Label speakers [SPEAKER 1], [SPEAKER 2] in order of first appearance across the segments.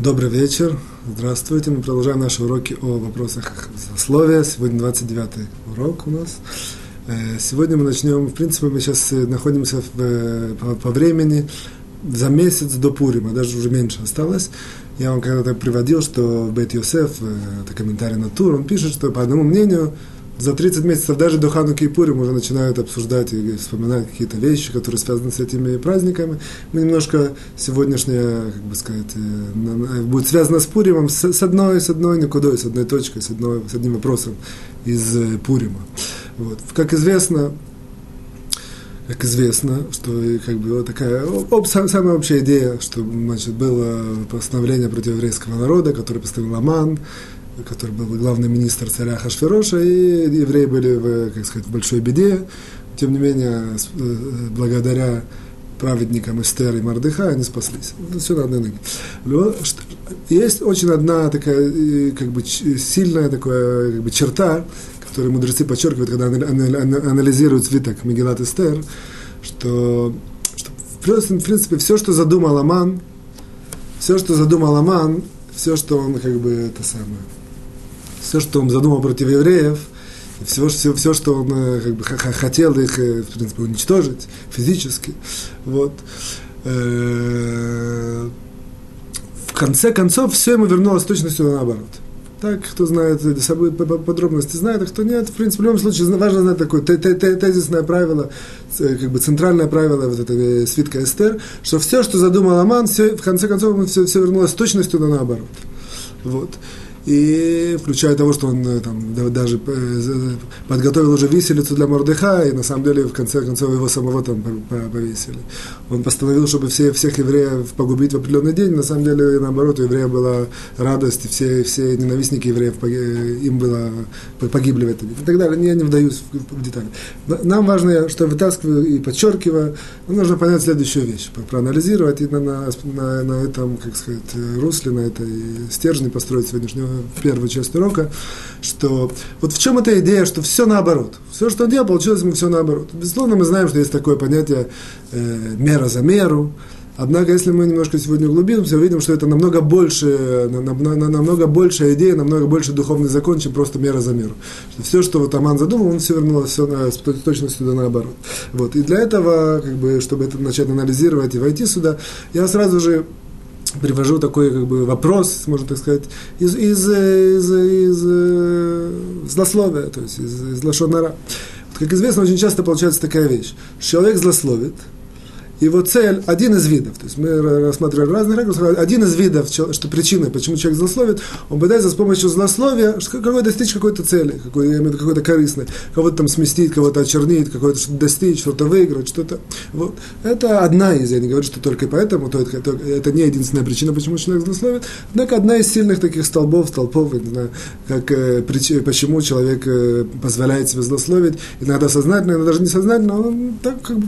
[SPEAKER 1] Добрый вечер. Здравствуйте. Мы продолжаем наши уроки о вопросах сословия. Сегодня 29 урок у нас. Э, сегодня мы начнем, в принципе, мы сейчас э, находимся в, э, по, по времени за месяц до Пурима, даже уже меньше осталось. Я вам когда-то приводил, что Бет Йосеф, это комментарий на тур, он пишет, что по одному мнению за 30 месяцев даже до Хануки и Пурим уже начинают обсуждать и вспоминать какие-то вещи, которые связаны с этими праздниками. Мы немножко сегодняшнее, как бы сказать, э, будет связано с Пуримом, с, с одной, с одной никудой, с одной точкой, с, одной, с одним вопросом из э, Пурима. Вот. Как известно, как известно, что как бы вот такая об, самая общая идея, что значит, было постановление против еврейского народа, которое поставил Аман, который был главный министр царя Хашфероша, и евреи были в, как сказать, в большой беде. Тем не менее, э, благодаря праведникам Эстер и Мардыха они спаслись. Это все на одной ноге. Есть очень одна такая, э, как бы, сильная такая, как бы, черта, которую мудрецы подчеркивают, когда анализируют свиток Мегилат Эстер, что, что в принципе все, что задумал Аман, все, что задумал Аман, все, что он как бы это самое, все, что он задумал против евреев, все, все, все что он э, как бы, хотел их, э, в принципе, уничтожить физически. Вот. Э, в конце концов, все ему вернулось точностью наоборот. Так, кто знает подробности, знает, а кто нет. В принципе, в любом случае, важно знать такое тезисное правило, как бы центральное правило вот этого свитка Эстер, что все, что задумал Аман, все, в конце концов, все, все вернулось точностью да наоборот. Вот и включая того, что он э, там даже э, подготовил уже виселицу для Мордыха, и на самом деле в конце концов его самого там повесили. Он постановил, чтобы все, всех евреев погубить в определенный день, на самом деле наоборот, у еврея была радость, и все, все ненавистники евреев, э, им было, погибли в этот день и так далее. Я не вдаюсь в, в детали. Нам важно, что вытаскиваю и подчеркиваю, нужно понять следующую вещь, проанализировать и на, на, на, на этом, как сказать, русле, на этой стержне построить сегодняшнего первой части урока, что вот в чем эта идея, что все наоборот. Все, что он делал, получилось ему все наоборот. Безусловно, мы знаем, что есть такое понятие э, мера за меру. Однако, если мы немножко сегодня углубимся, увидим, что это намного больше, на, на, на, намного большая идея, намного больше духовный закон, чем просто мера за меру. Что все, что вот Аман задумал, он все вернулось все на, с точностью да наоборот. Вот. И для этого, как бы, чтобы это начать анализировать и войти сюда, я сразу же привожу такой как бы вопрос, можно так сказать, из, из, из, из, из злословия, то есть из, из лошонара. Вот, как известно, очень часто получается такая вещь. Человек злословит, его цель, один из видов, то есть мы рассматриваем разные ракурсы, один из видов, что причина, почему человек злословит, он пытается с помощью злословия какой достичь какой-то цели, какой, я имею в виду какой-то корыстной, кого-то там сместить, кого-то очернить, какое-то что-то достичь, что-то выиграть, что-то. Вот. Это одна из, я не говорю, что только поэтому, то это, это не единственная причина, почему человек злословит, однако одна из сильных таких столбов, столпов, не знаю, как, э, почему человек э, позволяет себе злословить, иногда сознательно, иногда даже несознательно, он так как бы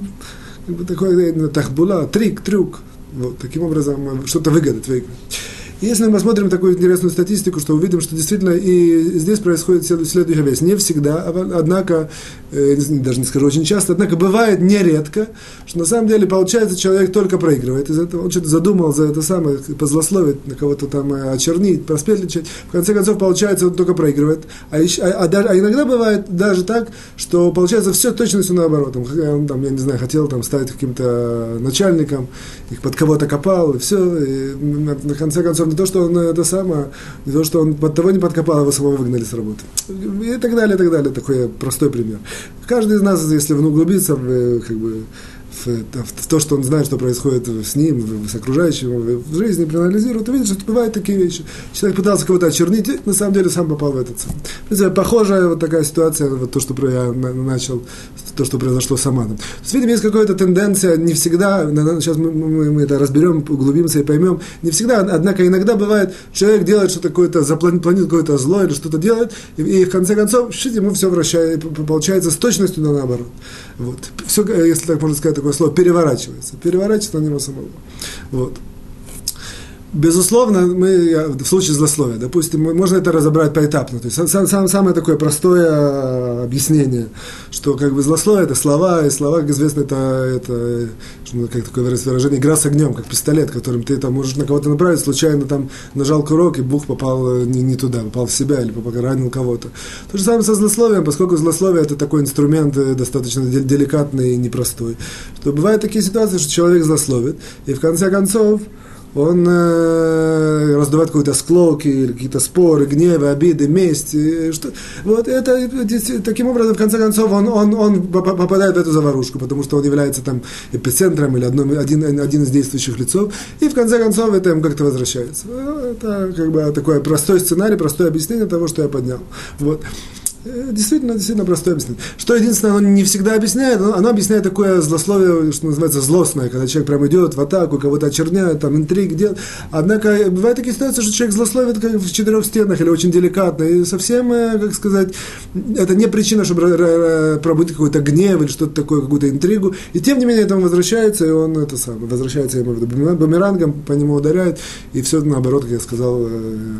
[SPEAKER 1] такой э, тахбула, трик, трюк. Вот, таким образом, э, что-то выгадать, выиграть. Если мы посмотрим такую интересную статистику, что увидим, что действительно и здесь происходит следующая вещь. Не всегда, а однако, э, даже не скажу очень часто, однако бывает нередко, что на самом деле получается человек только проигрывает из этого. Он что-то задумал за это самое, позлословить, на кого-то там э, очернить, проспетличать. В конце концов, получается, он только проигрывает. А, еще, а, а, а иногда бывает даже так, что получается все точностью наоборот. Он, там, я не знаю, хотел там стать каким-то начальником, их под кого-то копал, и все. И на конце концов не то, что он это самое, не то, что он под того не подкопал, его самого выгнали с работы. И так далее, и так далее. Такой простой пример. Каждый из нас, если углубиться, как бы, в, в то, что он знает, что происходит с ним, с окружающим, в жизни, проанализирует, увидит, что бывают такие вещи. Человек пытался кого-то очернить, на самом деле сам попал в этот. Похожая вот такая ситуация, вот то, что я начал то, что произошло с Аманом. То есть, видимо, есть какая-то тенденция, не всегда, сейчас мы, мы, мы это разберем, углубимся и поймем, не всегда, однако иногда бывает, человек делает что-то какое-то, запланит какое-то зло или что-то делает, и, и в конце концов, ему все вращает, получается с точностью да наоборот. Вот. Все, если так можно сказать такое слово, переворачивается. Переворачивается на него самого. Вот. Безусловно, мы в случае злословия, допустим, можно это разобрать поэтапно. То есть сам, сам, самое такое простое объяснение, что как бы злословие это слова, и слова, как известно, это, это как такое выражение, игра с огнем, как пистолет, которым ты там можешь на кого-то направить, случайно там нажал курок, и бух попал не, не туда, попал в себя или попал, ранил кого-то. То же самое со злословием, поскольку злословие это такой инструмент э, достаточно деликатный и непростой. Что бывают такие ситуации, что человек злословит, и в конце концов, он э, раздувает какие-то склоки, какие-то споры, гневы, обиды, месть. Что, вот это, таким образом, в конце концов, он, он, он попадает в эту заварушку, потому что он является там эпицентром или одном, один, один из действующих лицов, и в конце концов это им как-то возвращается. Это как бы такой простой сценарий, простое объяснение того, что я поднял. Вот. Э, действительно, действительно простое объяснение. Что единственное, оно не всегда объясняет, оно объясняет такое злословие, что называется злостное, когда человек прям идет в атаку, кого-то очерняет, там интриг делает. Однако бывают такие ситуации, что человек злословит как в четырех стенах или очень деликатно. И совсем, э, как сказать, это не причина, чтобы пробыть какой-то гнев или что-то такое, какую-то интригу. И тем не менее, это возвращается, и он это самое, возвращается ему бумерангом, по нему ударяет, и все наоборот, как я сказал, э,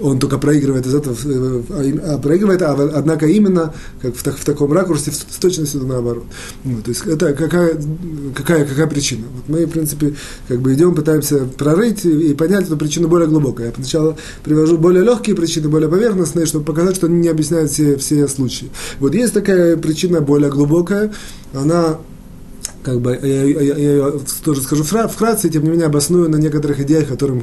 [SPEAKER 1] он только проигрывает из этого, а, а проигрывает, а однако именно как в, так, в таком ракурсе, в точности наоборот. Ну, то есть это какая, какая, какая причина? Вот мы, в принципе, как бы идем, пытаемся прорыть и, понять эту причину более глубоко. Я сначала привожу более легкие причины, более поверхностные, чтобы показать, что они не объясняют все, все случаи. Вот есть такая причина более глубокая, она как бы, я, я, я, я тоже скажу вкратце, тем не менее обосную на некоторых идеях, которые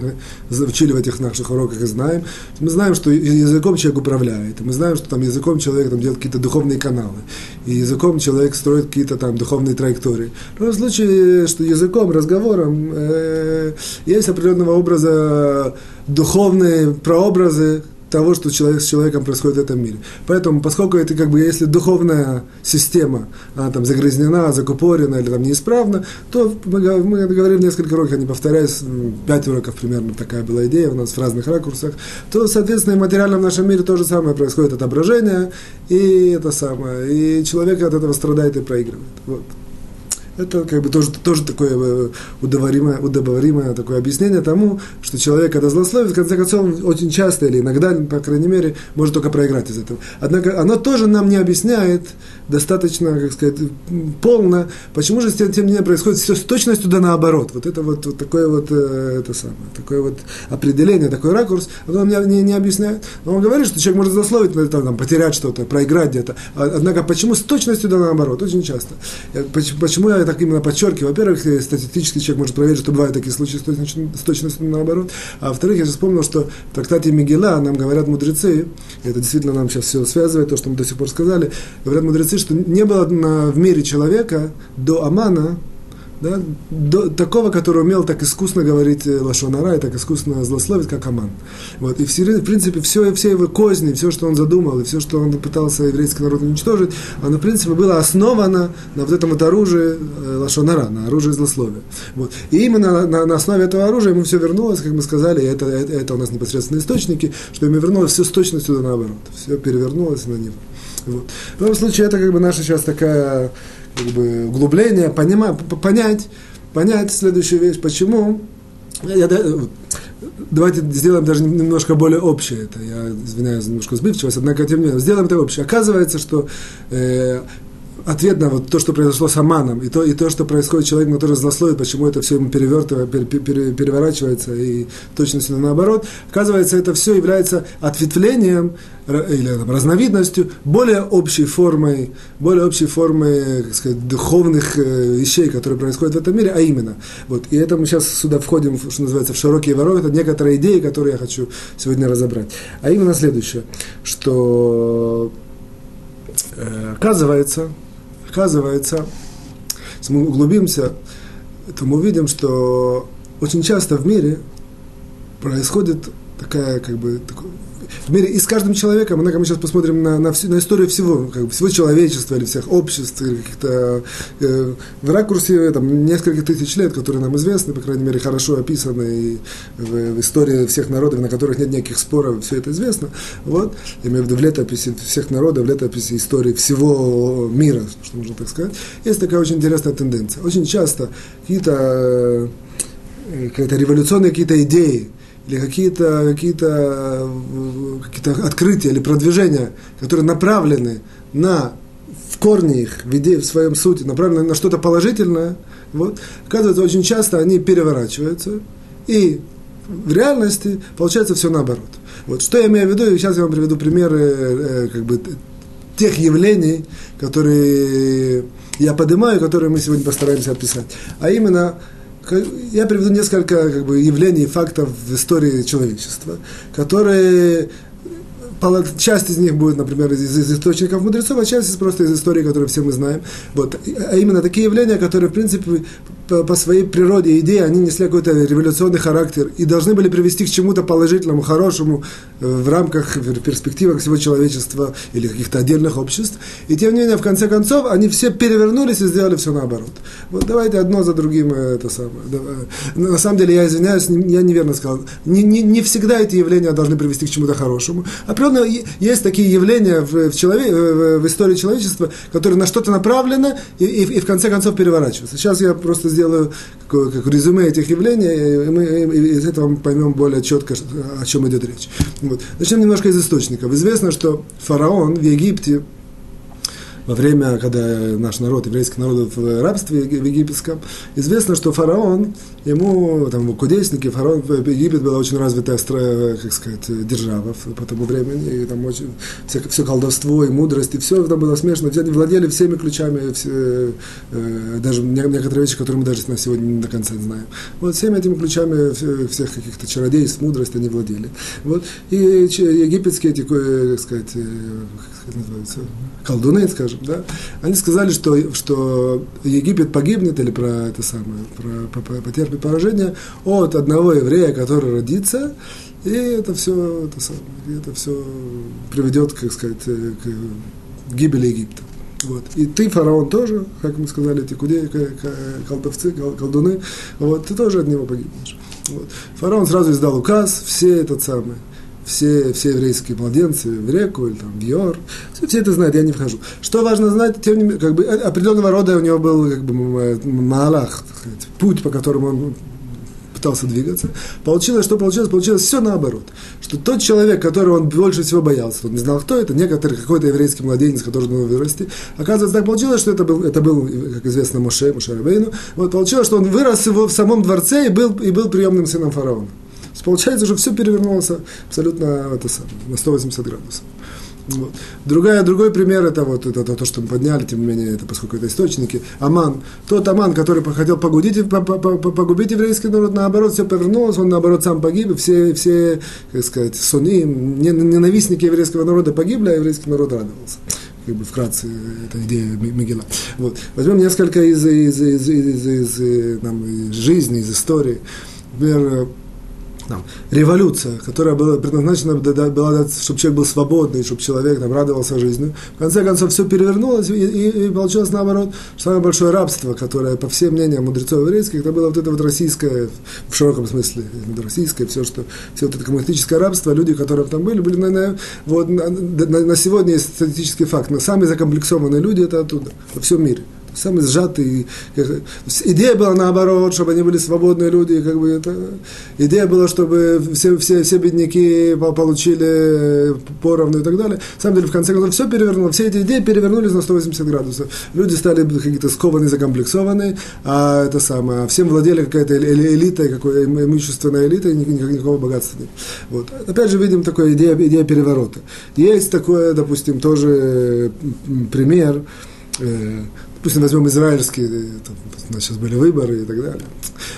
[SPEAKER 1] мы учили в этих наших уроках и знаем. Мы знаем, что языком человек управляет, мы знаем, что там языком человек там, делает какие-то духовные каналы, и языком человек строит какие-то там духовные траектории. В случае, что языком, разговором э, есть определенного образа духовные прообразы, того, что человек, с человеком происходит в этом мире. Поэтому, поскольку это как бы, если духовная система, она там загрязнена, закупорена или там неисправна, то мы, мы говорили несколько уроков, я не повторяюсь, пять уроков примерно такая была идея у нас в разных ракурсах, то, соответственно, и материально в нашем мире то же самое происходит отображение, и это самое, и человек от этого страдает и проигрывает. Вот. Это как бы тоже, тоже такое э, удобоваримое, удобоваримое такое объяснение тому, что человек, когда злословит, в конце концов, он очень часто или иногда, по крайней мере, может только проиграть из этого. Однако оно тоже нам не объясняет достаточно, как сказать, полно, почему же тем, тем не менее происходит все с точностью да наоборот. Вот это вот, вот такое вот, э, это самое, такое вот определение, такой ракурс, оно нам не, не, объясняет. Но он говорит, что человек может злословить, там, там, потерять что-то, проиграть где-то. А, однако почему с точностью да наоборот? Очень часто. Почему я так именно подчеркиваю. Во-первых, э, статистически человек может проверить, что бывают такие случаи с точностью наоборот. А во-вторых, я же вспомнил, что в трактате Мигела нам говорят мудрецы, и это действительно нам сейчас все связывает, то, что мы до сих пор сказали, говорят мудрецы, что не было в мире человека до Амана, да, до, такого, который умел так искусно говорить э, лошонара и так искусно злословить, как Аман. Вот. И в, в принципе все, все его козни, все, что он задумал, и все, что он пытался еврейский народ уничтожить, оно, в принципе, было основано на вот этом вот оружии э, лошонара, на оружии злословия. Вот. И именно на, на, на основе этого оружия ему все вернулось, как мы сказали, и это, это, это у нас непосредственно источники, что ему вернулось все с точностью наоборот. Все перевернулось на него. Вот. В любом случае, это как бы наша сейчас такая как бы, углубление, понимать, понять, понять следующую вещь, почему. Я, давайте сделаем даже немножко более общее это. Я извиняюсь немножко сбивчивость, однако тем не менее, сделаем это общее. Оказывается, что э, ответ на вот то, что произошло с Аманом, и то, и то что происходит с человеком, который злословит, почему это все ему перевертывает, пере, пере, переворачивается и точностью наоборот, оказывается, это все является ответвлением или там, разновидностью более общей формой, более общей формой, как сказать, духовных э, вещей, которые происходят в этом мире, а именно, вот, и это мы сейчас сюда входим, что называется, в широкие ворота, это некоторые идеи, которые я хочу сегодня разобрать. А именно следующее, что э, оказывается, оказывается, если мы углубимся, то мы увидим, что очень часто в мире происходит такая, как бы, такой, мире и с каждым человеком, однако мы сейчас посмотрим на, на, всю, на историю всего, как бы, всего человечества или всех обществ, или каких-то э, в ракурсе там, нескольких тысяч лет, которые нам известны, по крайней мере, хорошо описаны и в, в истории всех народов, на которых нет никаких споров, все это известно. Вот, я имею в виду в летописи всех народов, в летописи истории всего мира, что можно так сказать. Есть такая очень интересная тенденция. Очень часто какие-то э, какие-то революционные какие-то идеи, или какие-то какие какие открытия или продвижения, которые направлены на в корне их, в, идее, в своем сути, направлены на что-то положительное, вот, оказывается, очень часто они переворачиваются, и в реальности получается все наоборот. Вот, что я имею в виду, и сейчас я вам приведу примеры э, как бы, тех явлений, которые я поднимаю, которые мы сегодня постараемся описать. А именно, я приведу несколько как бы, явлений, фактов в истории человечества, которые часть из них будет, например, из, из источников мудрецов, а часть из просто из истории, которую все мы знаем. Вот. А именно такие явления, которые, в принципе, по, своей природе идеи, они несли какой-то революционный характер и должны были привести к чему-то положительному, хорошему э, в рамках, в перспективах всего человечества или каких-то отдельных обществ. И тем не менее, в конце концов, они все перевернулись и сделали все наоборот. Вот давайте одно за другим э, это самое. На самом деле, я извиняюсь, я неверно сказал. Не, не, не всегда эти явления должны привести к чему-то хорошему. Определенно, есть такие явления в, в, человек, в истории человечества, которые на что-то направлены и, и, и в конце концов переворачиваются. Сейчас я просто сделаю как, как резюме этих явлений, и мы из этого поймем более четко, о чем идет речь. Вот. Начнем немножко из источников. Известно, что фараон в Египте во время, когда наш народ, еврейский народ в рабстве в египетском, известно, что фараон, ему, там, кудесники, фараон, Египет была очень развитая, как сказать, держава по тому времени, и там очень, все, все колдовство и мудрость, и все там было смешно, они владели всеми ключами, все, э, даже некоторые вещи, которые мы даже на сегодня не до конца знаем. Вот всеми этими ключами всех каких-то чародейств, мудрости они владели. Вот. И египетские эти, как сказать, э, как называется, колдуны, скажем, да, они сказали, что, что Египет погибнет или про это самое, про, про, потерпит поражение от одного еврея, который родится, и это все, это самое, это все приведет, как сказать, к гибели Египта. Вот. И ты, фараон, тоже, как мы сказали, эти кудеи, колдовцы, колдуны, вот, ты тоже от него погибнешь. Вот. Фараон сразу издал указ, все этот самый, все, все еврейские младенцы в реку или там в Йор. Все, все это знают, я не вхожу. Что важно знать, тем не менее, как бы определенного рода у него был как бы малах, сказать, путь, по которому он пытался двигаться. Получилось, что получилось? Получилось все наоборот. Что тот человек, которого он больше всего боялся, он не знал, кто это, некоторый какой-то еврейский младенец, который должен вырасти. Оказывается, так получилось, что это был, это был как известно, Моше, Моше Рабейну. Вот получилось, что он вырос его в самом дворце и был, и был приемным сыном фараона. Получается, что все перевернулось абсолютно это самое, на 180 градусов. Вот. Другая, другой пример это вот это, это то, что мы подняли, тем не менее, это поскольку это источники. Аман, тот Аман, который хотел погубить, погубить еврейский народ, наоборот, все повернулось, он наоборот сам погиб, и все, все, как сказать, суни, ненавистники еврейского народа погибли, а еврейский народ радовался как бы вкратце эта идея Мегила. Вот. Возьмем несколько из, из, из, из, из, из, нам, из жизни, из истории. Например, там, революция, которая была предназначена, была, чтобы человек был свободный, чтобы человек там, радовался жизнью. В конце концов, все перевернулось, и, и, и получилось наоборот, самое большое рабство, которое, по всем мнениям мудрецов еврейских, это было вот это вот российское, в широком смысле, российское, все, что, все вот это коммунистическое рабство, люди, которые там были, были, наверное, вот, на, на, на сегодня есть статистический факт, но самые закомплексованные люди это оттуда, во всем мире самый сжатый. Идея была наоборот, чтобы они были свободные люди. Как бы это, идея была, чтобы все, все, все бедняки получили поровну и так далее. На самом деле, в конце концов, все перевернуло. Все эти идеи перевернулись на 180 градусов. Люди стали какие-то скованные, закомплексованные, а это самое, а всем владели какая-то элита, какой имущественная элита, и никакого богатства нет. Вот. Опять же, видим такую идею, идея переворота. Есть такое, допустим, тоже пример, э, допустим, возьмем израильские, э, там, сейчас были выборы и так далее.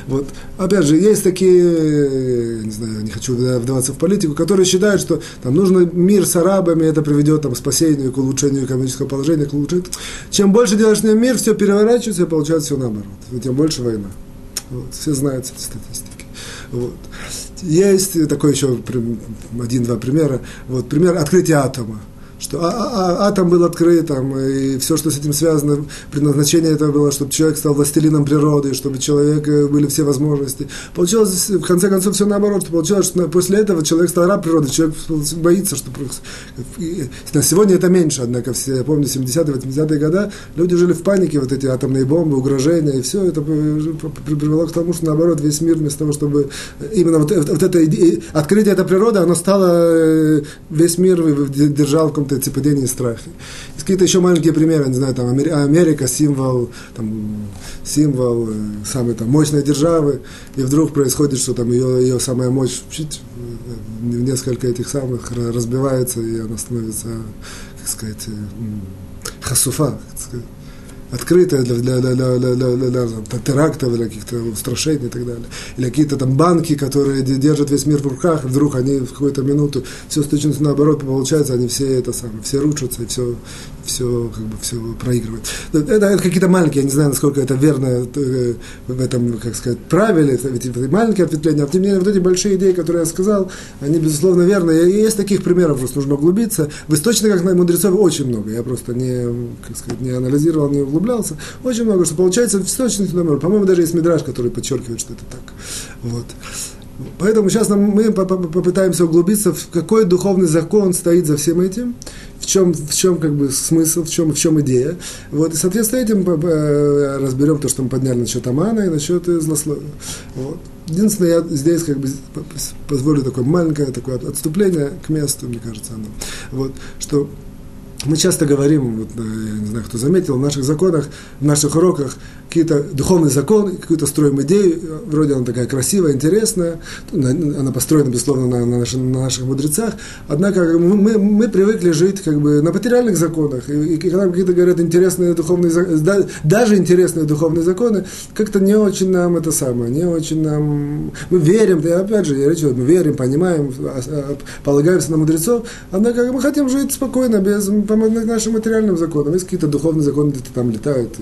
[SPEAKER 1] Вот. Опять же, есть такие, э, не знаю, не хочу вдаваться в политику, которые считают, что там нужно мир с арабами, это приведет там, к спасению, к улучшению экономического положения, к улучшению. Чем больше делаешь на мир, все переворачивается, и получается все наоборот. И тем больше война. Вот. Все знают эти статистики. Вот. Есть такой еще один-два примера. Вот, пример открытия атома что а, а, а, атом был открыт, там, и все, что с этим связано, предназначение этого было, чтобы человек стал властелином природы, чтобы у человека были все возможности. Получилось, в конце концов, все наоборот, что получилось, что после этого человек стал раб природы, человек боится, что... На сегодня это меньше, однако, все, я помню, 70-е, 80-е годы люди жили в панике, вот эти атомные бомбы, угрожения, и все это привело к тому, что, наоборот, весь мир вместо того, чтобы именно вот, вот это открытие этой природы, оно стало э, весь мир держал в каком-то цепедении страха. Есть какие-то еще маленькие примеры, не знаю, там Америка символ, там, символ э, самой там, мощной державы, и вдруг происходит, что там ее, ее самая мощь э, несколько этих самых разбивается, и она становится, как сказать, хасуфа, так сказать открытая для, для, для, для, для, для, для, для там, терактов или каких-то устрашений и так далее. Или какие-то там банки, которые держат весь мир в руках, и вдруг они в какую-то минуту все стучится наоборот, получается, они все это самое, все рушатся, и все, все, как бы, все проигрывают. Это, это какие-то маленькие, я не знаю, насколько это верно э, в этом, как сказать, правиле, эти маленькие ответвления, а тем не менее, вот эти большие идеи, которые я сказал, они, безусловно, верны. И есть таких примеров, просто нужно углубиться. В источниках мудрецов очень много, я просто не, как сказать, не анализировал, не углублялся, очень много, что получается в точности номер. По-моему, даже есть мидраж, который подчеркивает, что это так. Вот. Поэтому сейчас нам, мы попытаемся углубиться, в какой духовный закон стоит за всем этим, в чем, в чем как бы смысл, в чем, в чем идея. Вот, и, соответственно, этим разберем то, что мы подняли насчет Амана и насчет злословия. Вот. Единственное, я здесь как бы позволю такое маленькое такое отступление к месту, мне кажется, оно. Вот, что мы часто говорим, вот, э, я не знаю, кто заметил, в наших законах, в наших уроках какие-то духовный закон, какую-то строим идею, вроде она такая красивая, интересная, она построена, безусловно, на, на, наших, на наших мудрецах, однако мы, мы привыкли жить как бы на материальных законах, и, и когда какие-то говорят интересные духовные законы, даже интересные духовные законы, как-то не очень нам это самое, не очень нам, мы верим, и опять же, я речу, мы верим, понимаем, а, а, полагаемся на мудрецов, однако мы хотим жить спокойно, без по нашим материальным законам, есть какие-то духовные законы, где-то там летают,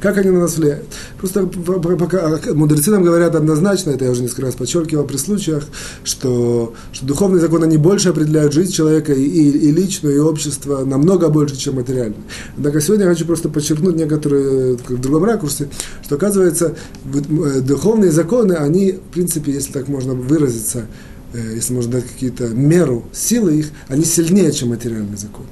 [SPEAKER 1] как они на нас влияют. Просто пока, мудрецы нам говорят однозначно, это я уже несколько раз подчеркивал при случаях, что, что духовные законы, они больше определяют жизнь человека и, и, и личную, и общество намного больше, чем материальное. Однако сегодня я хочу просто подчеркнуть некоторые в другом ракурсе, что оказывается, э, духовные законы, они, в принципе, если так можно выразиться, э, если можно дать какие-то меру силы их, они сильнее, чем материальные законы.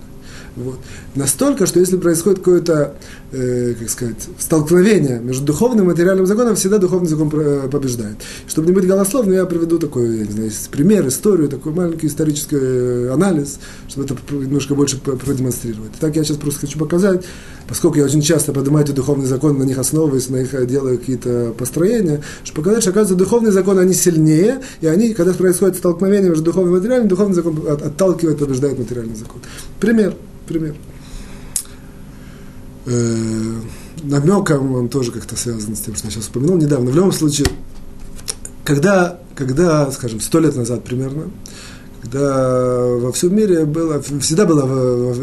[SPEAKER 1] Вот. Настолько, что если происходит какое-то, э, как сказать, столкновение между духовным и материальным законом, всегда духовный закон э, побеждает. Чтобы не быть голословным, я приведу такой, я не знаю, пример, историю, такой маленький исторический э, анализ, чтобы это немножко больше продемонстрировать. Так я сейчас просто хочу показать, поскольку я очень часто поднимаю эти духовные законы, на них основываюсь, на них делаю какие-то построения, чтобы показать, что, оказывается, духовные законы, они сильнее, и они, когда происходит столкновение между духовным и материальным, духовный закон отталкивает, побеждает материальный закон. Пример пример. Э, намеком он тоже как-то связан с тем, что я сейчас вспоминал недавно. В любом случае, когда, когда скажем, сто лет назад примерно, когда во всем мире было, всегда была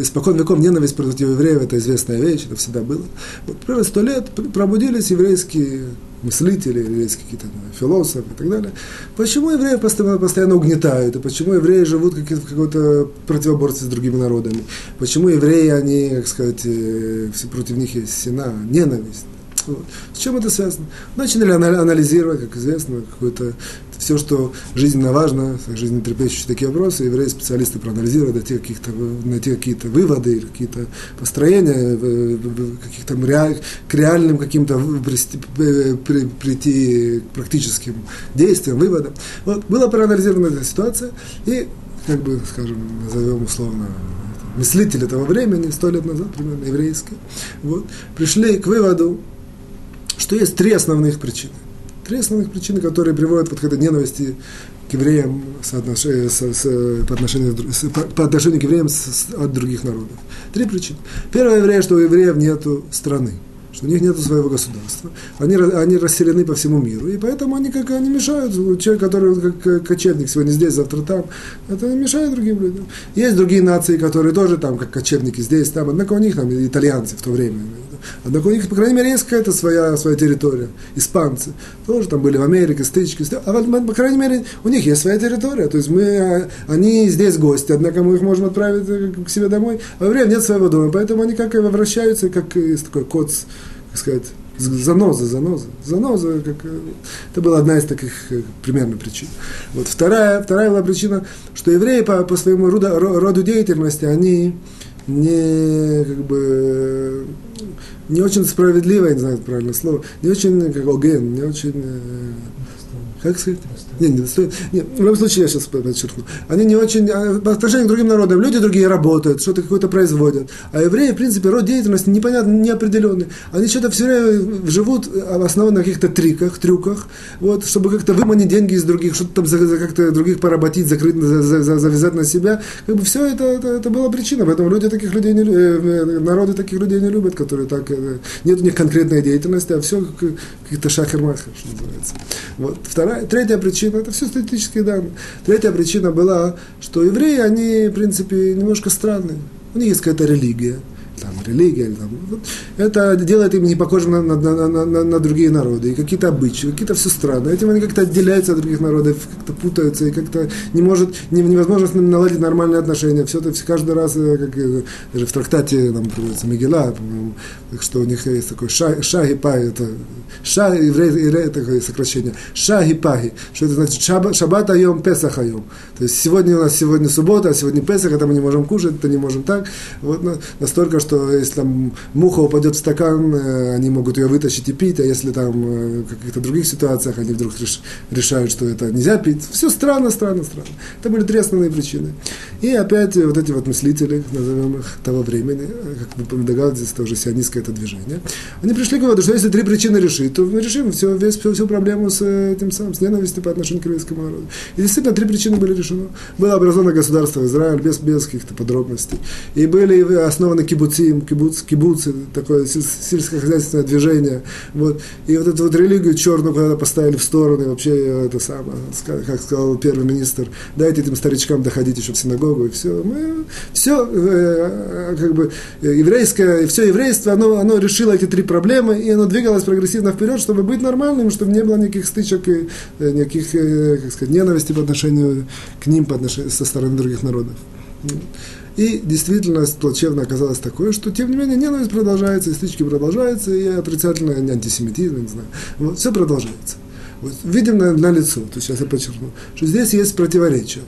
[SPEAKER 1] испокон веков ненависть против евреев, это известная вещь, это всегда было. Вот примерно сто лет пробудились еврейские мыслители, есть какие-то философы и так далее. Почему евреи постоянно, постоянно угнетают, и почему евреи живут как, в какой-то противоборстве с другими народами? Почему евреи, они, как сказать, э, против них есть сена, ненависть? Вот. С чем это связано? Начали анализировать, как известно, какое-то все, что жизненно важно, жизненно трепещущие такие вопросы, евреи специалисты проанализируют, найти, каких-то, найти какие-то выводы, какие-то построения, каких-то реаль, к реальным каким-то прийти к практическим действиям, выводам. Вот, была проанализирована эта ситуация, и, как бы, скажем, назовем условно, мыслители этого времени, сто лет назад, примерно, еврейские, вот, пришли к выводу, что есть три основных причины. Три основных причины, которые приводят вот к этой ненависти к евреям соотнош... с, с, по, отношению, с, по, по отношению к евреям с, с, от других народов. Три причины. Первая еврея, что у евреев нет страны, что у них нет своего государства. Они, они расселены по всему миру, и поэтому они как они мешают. Человек, который как кочевник сегодня здесь, завтра там, это мешает другим людям. Есть другие нации, которые тоже там, как кочевники здесь, там, однако у них там итальянцы в то время, Однако у них, по крайней мере, есть какая-то своя, своя территория. Испанцы тоже там были в Америке, стычки. А по крайней мере, у них есть своя территория. То есть мы, они здесь гости, однако мы их можем отправить э, к себе домой. А во время нет своего дома, поэтому они как возвращаются, как есть такой код, как сказать, заноза, заноза, заноза, как, э, это была одна из таких э, примерно причин. Вот вторая, вторая была причина, что евреи по, по своему роду, роду деятельности, они не, как бы, не очень справедливо, я не знаю правильное слово, не очень как оген, не очень, э, как сказать? Нет, не достоин. Нет, в любом случае, я сейчас подчеркну. Они не очень, а, по отношению к другим народам, люди другие работают, что-то какое-то производят. А евреи, в принципе, род деятельности непонятный, неопределенный. Они что-то все время живут основано на каких-то триках, трюках, вот, чтобы как-то выманить деньги из других, что-то там за, за как-то других поработить, закрыть, за, за, за, завязать на себя. Как бы все это, это, это была причина. Поэтому люди таких людей не, э, народы таких людей не любят, которые так, э, нет у них конкретной деятельности, а все какие-то шахер-махер, что называется. Вот. Вторая, третья причина причина, это все статистические данные. Третья причина была, что евреи, они, в принципе, немножко странные. У них есть какая-то религия там, религия, там, вот, это делает им не похожим на, на, на, на, на другие народы, и какие-то обычаи, какие-то все страны. Этим они как-то отделяются от других народов, как-то путаются, и как-то не может, не, невозможно с ними наладить нормальные отношения. Все это каждый раз, э, как даже в трактате нам приводится Мегила, что у них есть такой шаг, шаги паги, это ша, еврей, еврей, такое сокращение, шаги паги, что это значит шаб, шаббат айом, песах айом. То есть сегодня у нас сегодня суббота, а сегодня песах, это мы не можем кушать, это не можем так. Вот настолько, что что если там муха упадет в стакан, э, они могут ее вытащить и пить, а если там э, в каких-то других ситуациях они вдруг решают, что это нельзя пить. Все странно, странно, странно. Это были три основные причины. И опять вот эти вот мыслители, назовем их, того времени, как вы догадываетесь, тоже сионистское это движение, они пришли к выводу, что если три причины решить, то мы решим все, весь, всю, всю проблему с этим самым, с ненавистью по отношению к еврейскому народу. И действительно, три причины были решены. Было образовано государство Израиль без, без каких-то подробностей. И были основаны кибуцы кибуцим, кибуц, кибуцы, такое сельскохозяйственное движение. Вот. И вот эту вот религию черную когда поставили в сторону, и вообще это самое, как сказал первый министр, дайте этим старичкам доходить еще в синагогу, и все. Мы, все, э, как бы, еврейское, все еврейство, оно, оно решило эти три проблемы, и оно двигалось прогрессивно вперед, чтобы быть нормальным, чтобы не было никаких стычек и э, никаких, э, как сказать, ненависти по отношению к ним, по отношению со стороны других народов. И действительность плачевно оказалась такой, что, тем не менее, ненависть продолжается, и стычки продолжаются, и отрицательный антисемитизм, не знаю. Вот, все продолжается. Вот, видим на, на лицо, то сейчас я подчеркну, что здесь есть противоречие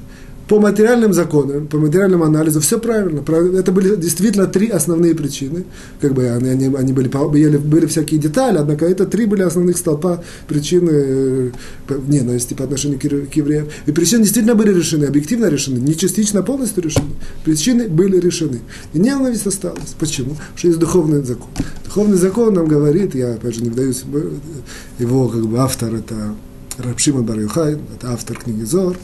[SPEAKER 1] по материальным законам, по материальному анализу все правильно. Это были действительно три основные причины. Как бы они, они, они были, были, были всякие детали, однако это три были основных столпа причины э, ненависти по отношению к, евреям. И причины действительно были решены, объективно решены, не частично, а полностью решены. Причины были решены. И ненависть осталась. Почему? Потому что есть духовный закон. Духовный закон нам говорит, я опять же не вдаюсь, его как бы автор это Рабшима Бар это автор книги Зор,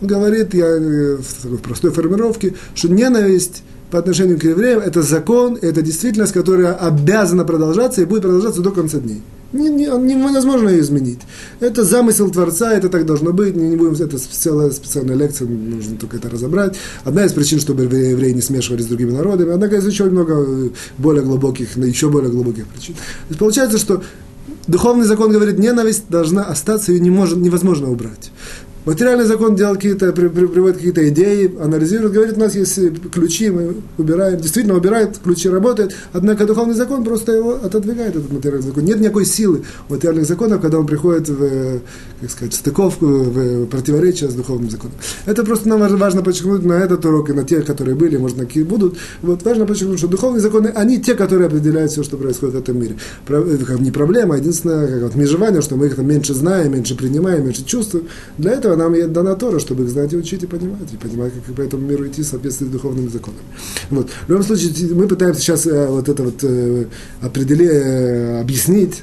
[SPEAKER 1] говорит, я э, в простой формировке, что ненависть по отношению к евреям – это закон, это действительность, которая обязана продолжаться и будет продолжаться до конца дней. Не, не, невозможно ее изменить. Это замысел Творца, это так должно быть. Не, не будем, это целая специальная лекция, нужно только это разобрать. Одна из причин, чтобы евреи не смешивались с другими народами, однако есть еще много э, более глубоких, еще более глубоких причин. То есть получается, что Духовный закон говорит, ненависть должна остаться, ее не может, невозможно убрать. Материальный закон делал какие-то, приводит какие-то идеи, анализирует, говорит, у нас есть ключи, мы убираем, действительно убирает, ключи работают, однако духовный закон просто его отодвигает, этот материальный закон. Нет никакой силы материальных законов, когда он приходит в, как сказать, стыковку, в противоречие с духовным законом. Это просто нам важно подчеркнуть на этот урок и на тех, которые были, может, на какие будут. Вот важно подчеркнуть, что духовные законы, они те, которые определяют все, что происходит в этом мире. Это не проблема, а единственное, как вот межевание, что мы их там меньше знаем, меньше принимаем, меньше чувствуем. Для этого этого нам и дана Тора, чтобы их знать и учить и понимать, и понимать, как по этому миру идти в соответствии с духовными законами. Вот. В любом случае, мы пытаемся сейчас э, вот это вот э, определить, э, объяснить,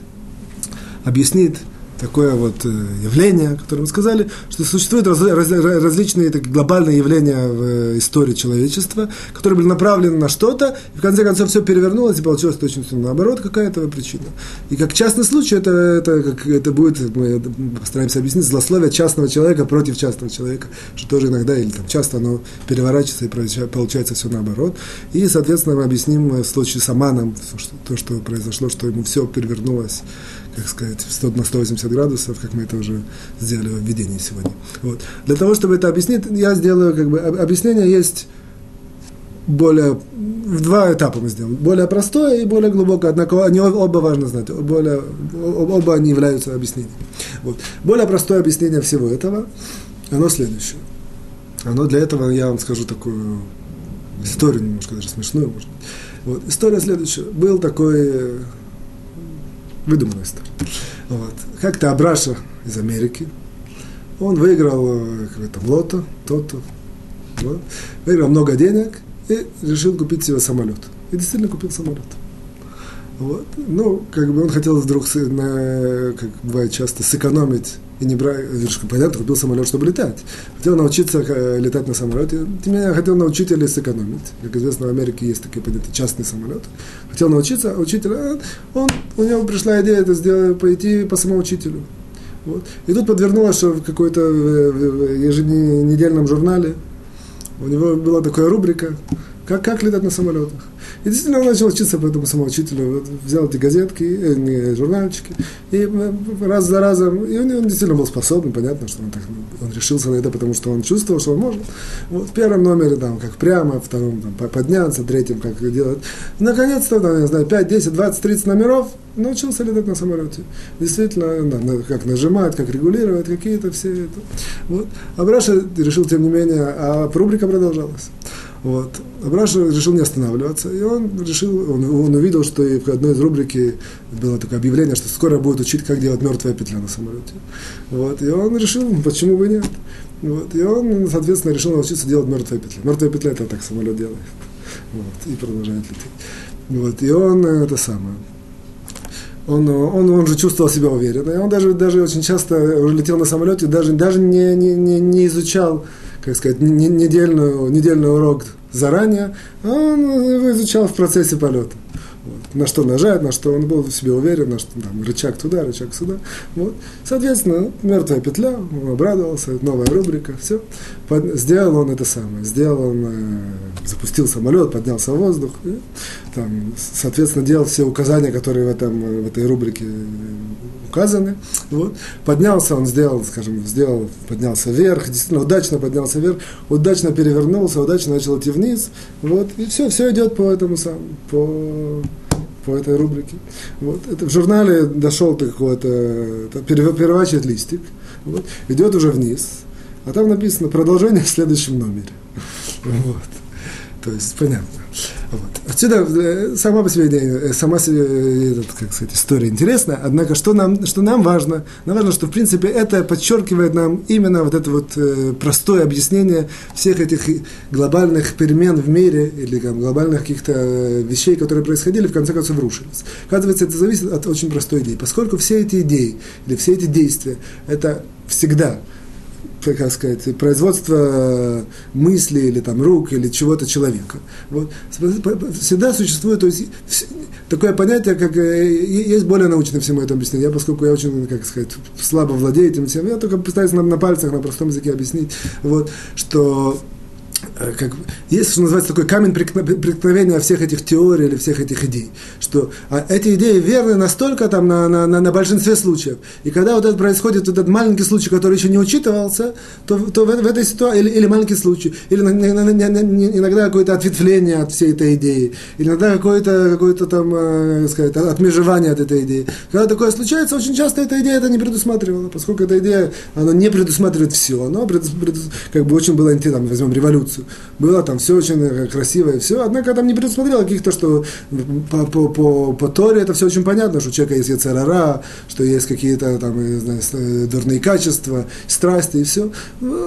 [SPEAKER 1] объяснить такое вот э, явление, которое мы сказали, что существуют раз, раз, различные такие глобальные явления в э, истории человечества, которые были направлены на что-то, и в конце концов все перевернулось, и получилось точно наоборот какая-то причина. И как частный случай, это, это, как, это будет, мы постараемся объяснить, злословие частного человека против частного человека, что тоже иногда, или там часто оно переворачивается и получается все наоборот. И, соответственно, мы объясним в случае с Аманом, то, что произошло, что ему все перевернулось как сказать, 100, на 180 градусов, как мы это уже сделали в введении сегодня. Вот. Для того, чтобы это объяснить, я сделаю, как бы, объяснение есть более, в два этапа мы сделаем. Более простое и более глубокое, однако они оба важно знать, более, оба они являются объяснением. Вот. Более простое объяснение всего этого, оно следующее. Оно для этого, я вам скажу такую историю немножко даже смешную, может. Вот. История следующая. Был такой выдуманная история. Вот. Как-то Абраша из Америки, он выиграл э, там, лото, то-то, вот. выиграл много денег и решил купить себе самолет. И действительно купил самолет. Вот. Ну, как бы он хотел вдруг, как бывает часто, сэкономить и не брать, понятно, купил самолет, чтобы летать. Хотел научиться э, летать на самолете. Менее, хотел научить или сэкономить. Как известно, в Америке есть такие понятия частные самолеты. Хотел научиться, а учитель, а он, у него пришла идея это сделать, пойти по самоучителю. Вот. И тут подвернулось, что в какой-то еженедельном журнале у него была такая рубрика, как, как летать на самолетах. И действительно он начал учиться по этому самоучителю. Взял эти газетки, э, журнальчики, и э, раз за разом, и он, он действительно был способен, понятно, что он, так, он решился на это, потому что он чувствовал, что он может. Вот в первом номере, там, как прямо, в втором, там, подняться, в третьем, как делать. Наконец-то, там, я знаю, 5, 10, 20, 30 номеров, научился летать на самолете. Действительно, да, как нажимать, как регулировать, какие-то все это. Вот. А Браша решил, тем не менее, а рубрика продолжалась. Вот. Абраш решил не останавливаться, и он решил, он, он увидел, что и в одной из рубрики было такое объявление, что скоро будет учить, как делать мертвая петля на самолете. Вот. И он решил, почему бы нет. Вот. И он, соответственно, решил научиться делать мертвая петля. Мертвая петля это так самолет делает. Вот. И продолжает лететь. Вот. И он это самое. Он, он, он же чувствовал себя уверенно, и он даже, даже очень часто летел на самолете, даже, даже не, не, не, не изучал как сказать, недельную, недельный урок заранее, а он изучал в процессе полета. Вот. На что нажать, на что он был в себе уверен, на что там, рычаг туда, рычаг сюда. Вот. Соответственно, мертвая петля, он обрадовался, новая рубрика, все. Под, сделал он это самое, сделал он, э, запустил самолет, поднялся в воздух, и, там, соответственно, делал все указания, которые в, этом, в этой рубрике указаны. Вот. Поднялся он, сделал, скажем, сделал, поднялся вверх, действительно удачно поднялся вверх, удачно перевернулся, удачно начал идти вниз. Вот. И все, все идет по этому самому, по, по этой рубрике. Вот. Это в журнале дошел до какого-то, переворачивает листик, вот. идет уже вниз, а там написано продолжение в следующем номере. Вот. То есть, понятно. Вот. Отсюда э, сама по себе, э, сама себе э, этот, как сказать, история интересна, однако что нам, что нам важно? Нам важно, что в принципе это подчеркивает нам именно вот это вот простое объяснение всех этих глобальных перемен в мире или там, глобальных каких-то вещей, которые происходили, в конце концов рушились. Оказывается, это зависит от очень простой идеи. Поскольку все эти идеи или все эти действия, это всегда как сказать, производство мысли или там рук или чего-то человека. Вот. Всегда существует то есть, такое понятие, как э, есть более научное всему это объяснение. Я, поскольку я очень, как сказать, слабо владею этим всем, я только пытаюсь на, на пальцах, на простом языке объяснить, вот, что Э, как, есть, что называется, такой камень преткновения всех этих теорий или всех этих идей, что а, эти идеи верны настолько там на, на, на, на большинстве случаев. И когда вот это происходит, вот этот маленький случай, который еще не учитывался, то, то в, в этой ситуации, или, или маленький случай, или иногда какое-то ответвление от всей этой идеи, иногда какое-то какое там, э, сказать, отмежевание от этой идеи. Когда такое случается, очень часто эта идея это не предусматривала, поскольку эта идея, она не предусматривает все, она предус, предус, как бы очень была, там, возьмем революцию, революцию. было там все очень красиво и все, однако там не предусмотрел каких-то, что по, по, по, по Торе это все очень понятно, что у человека есть яцерара, что есть какие-то там, знаю, дурные качества, страсти и все.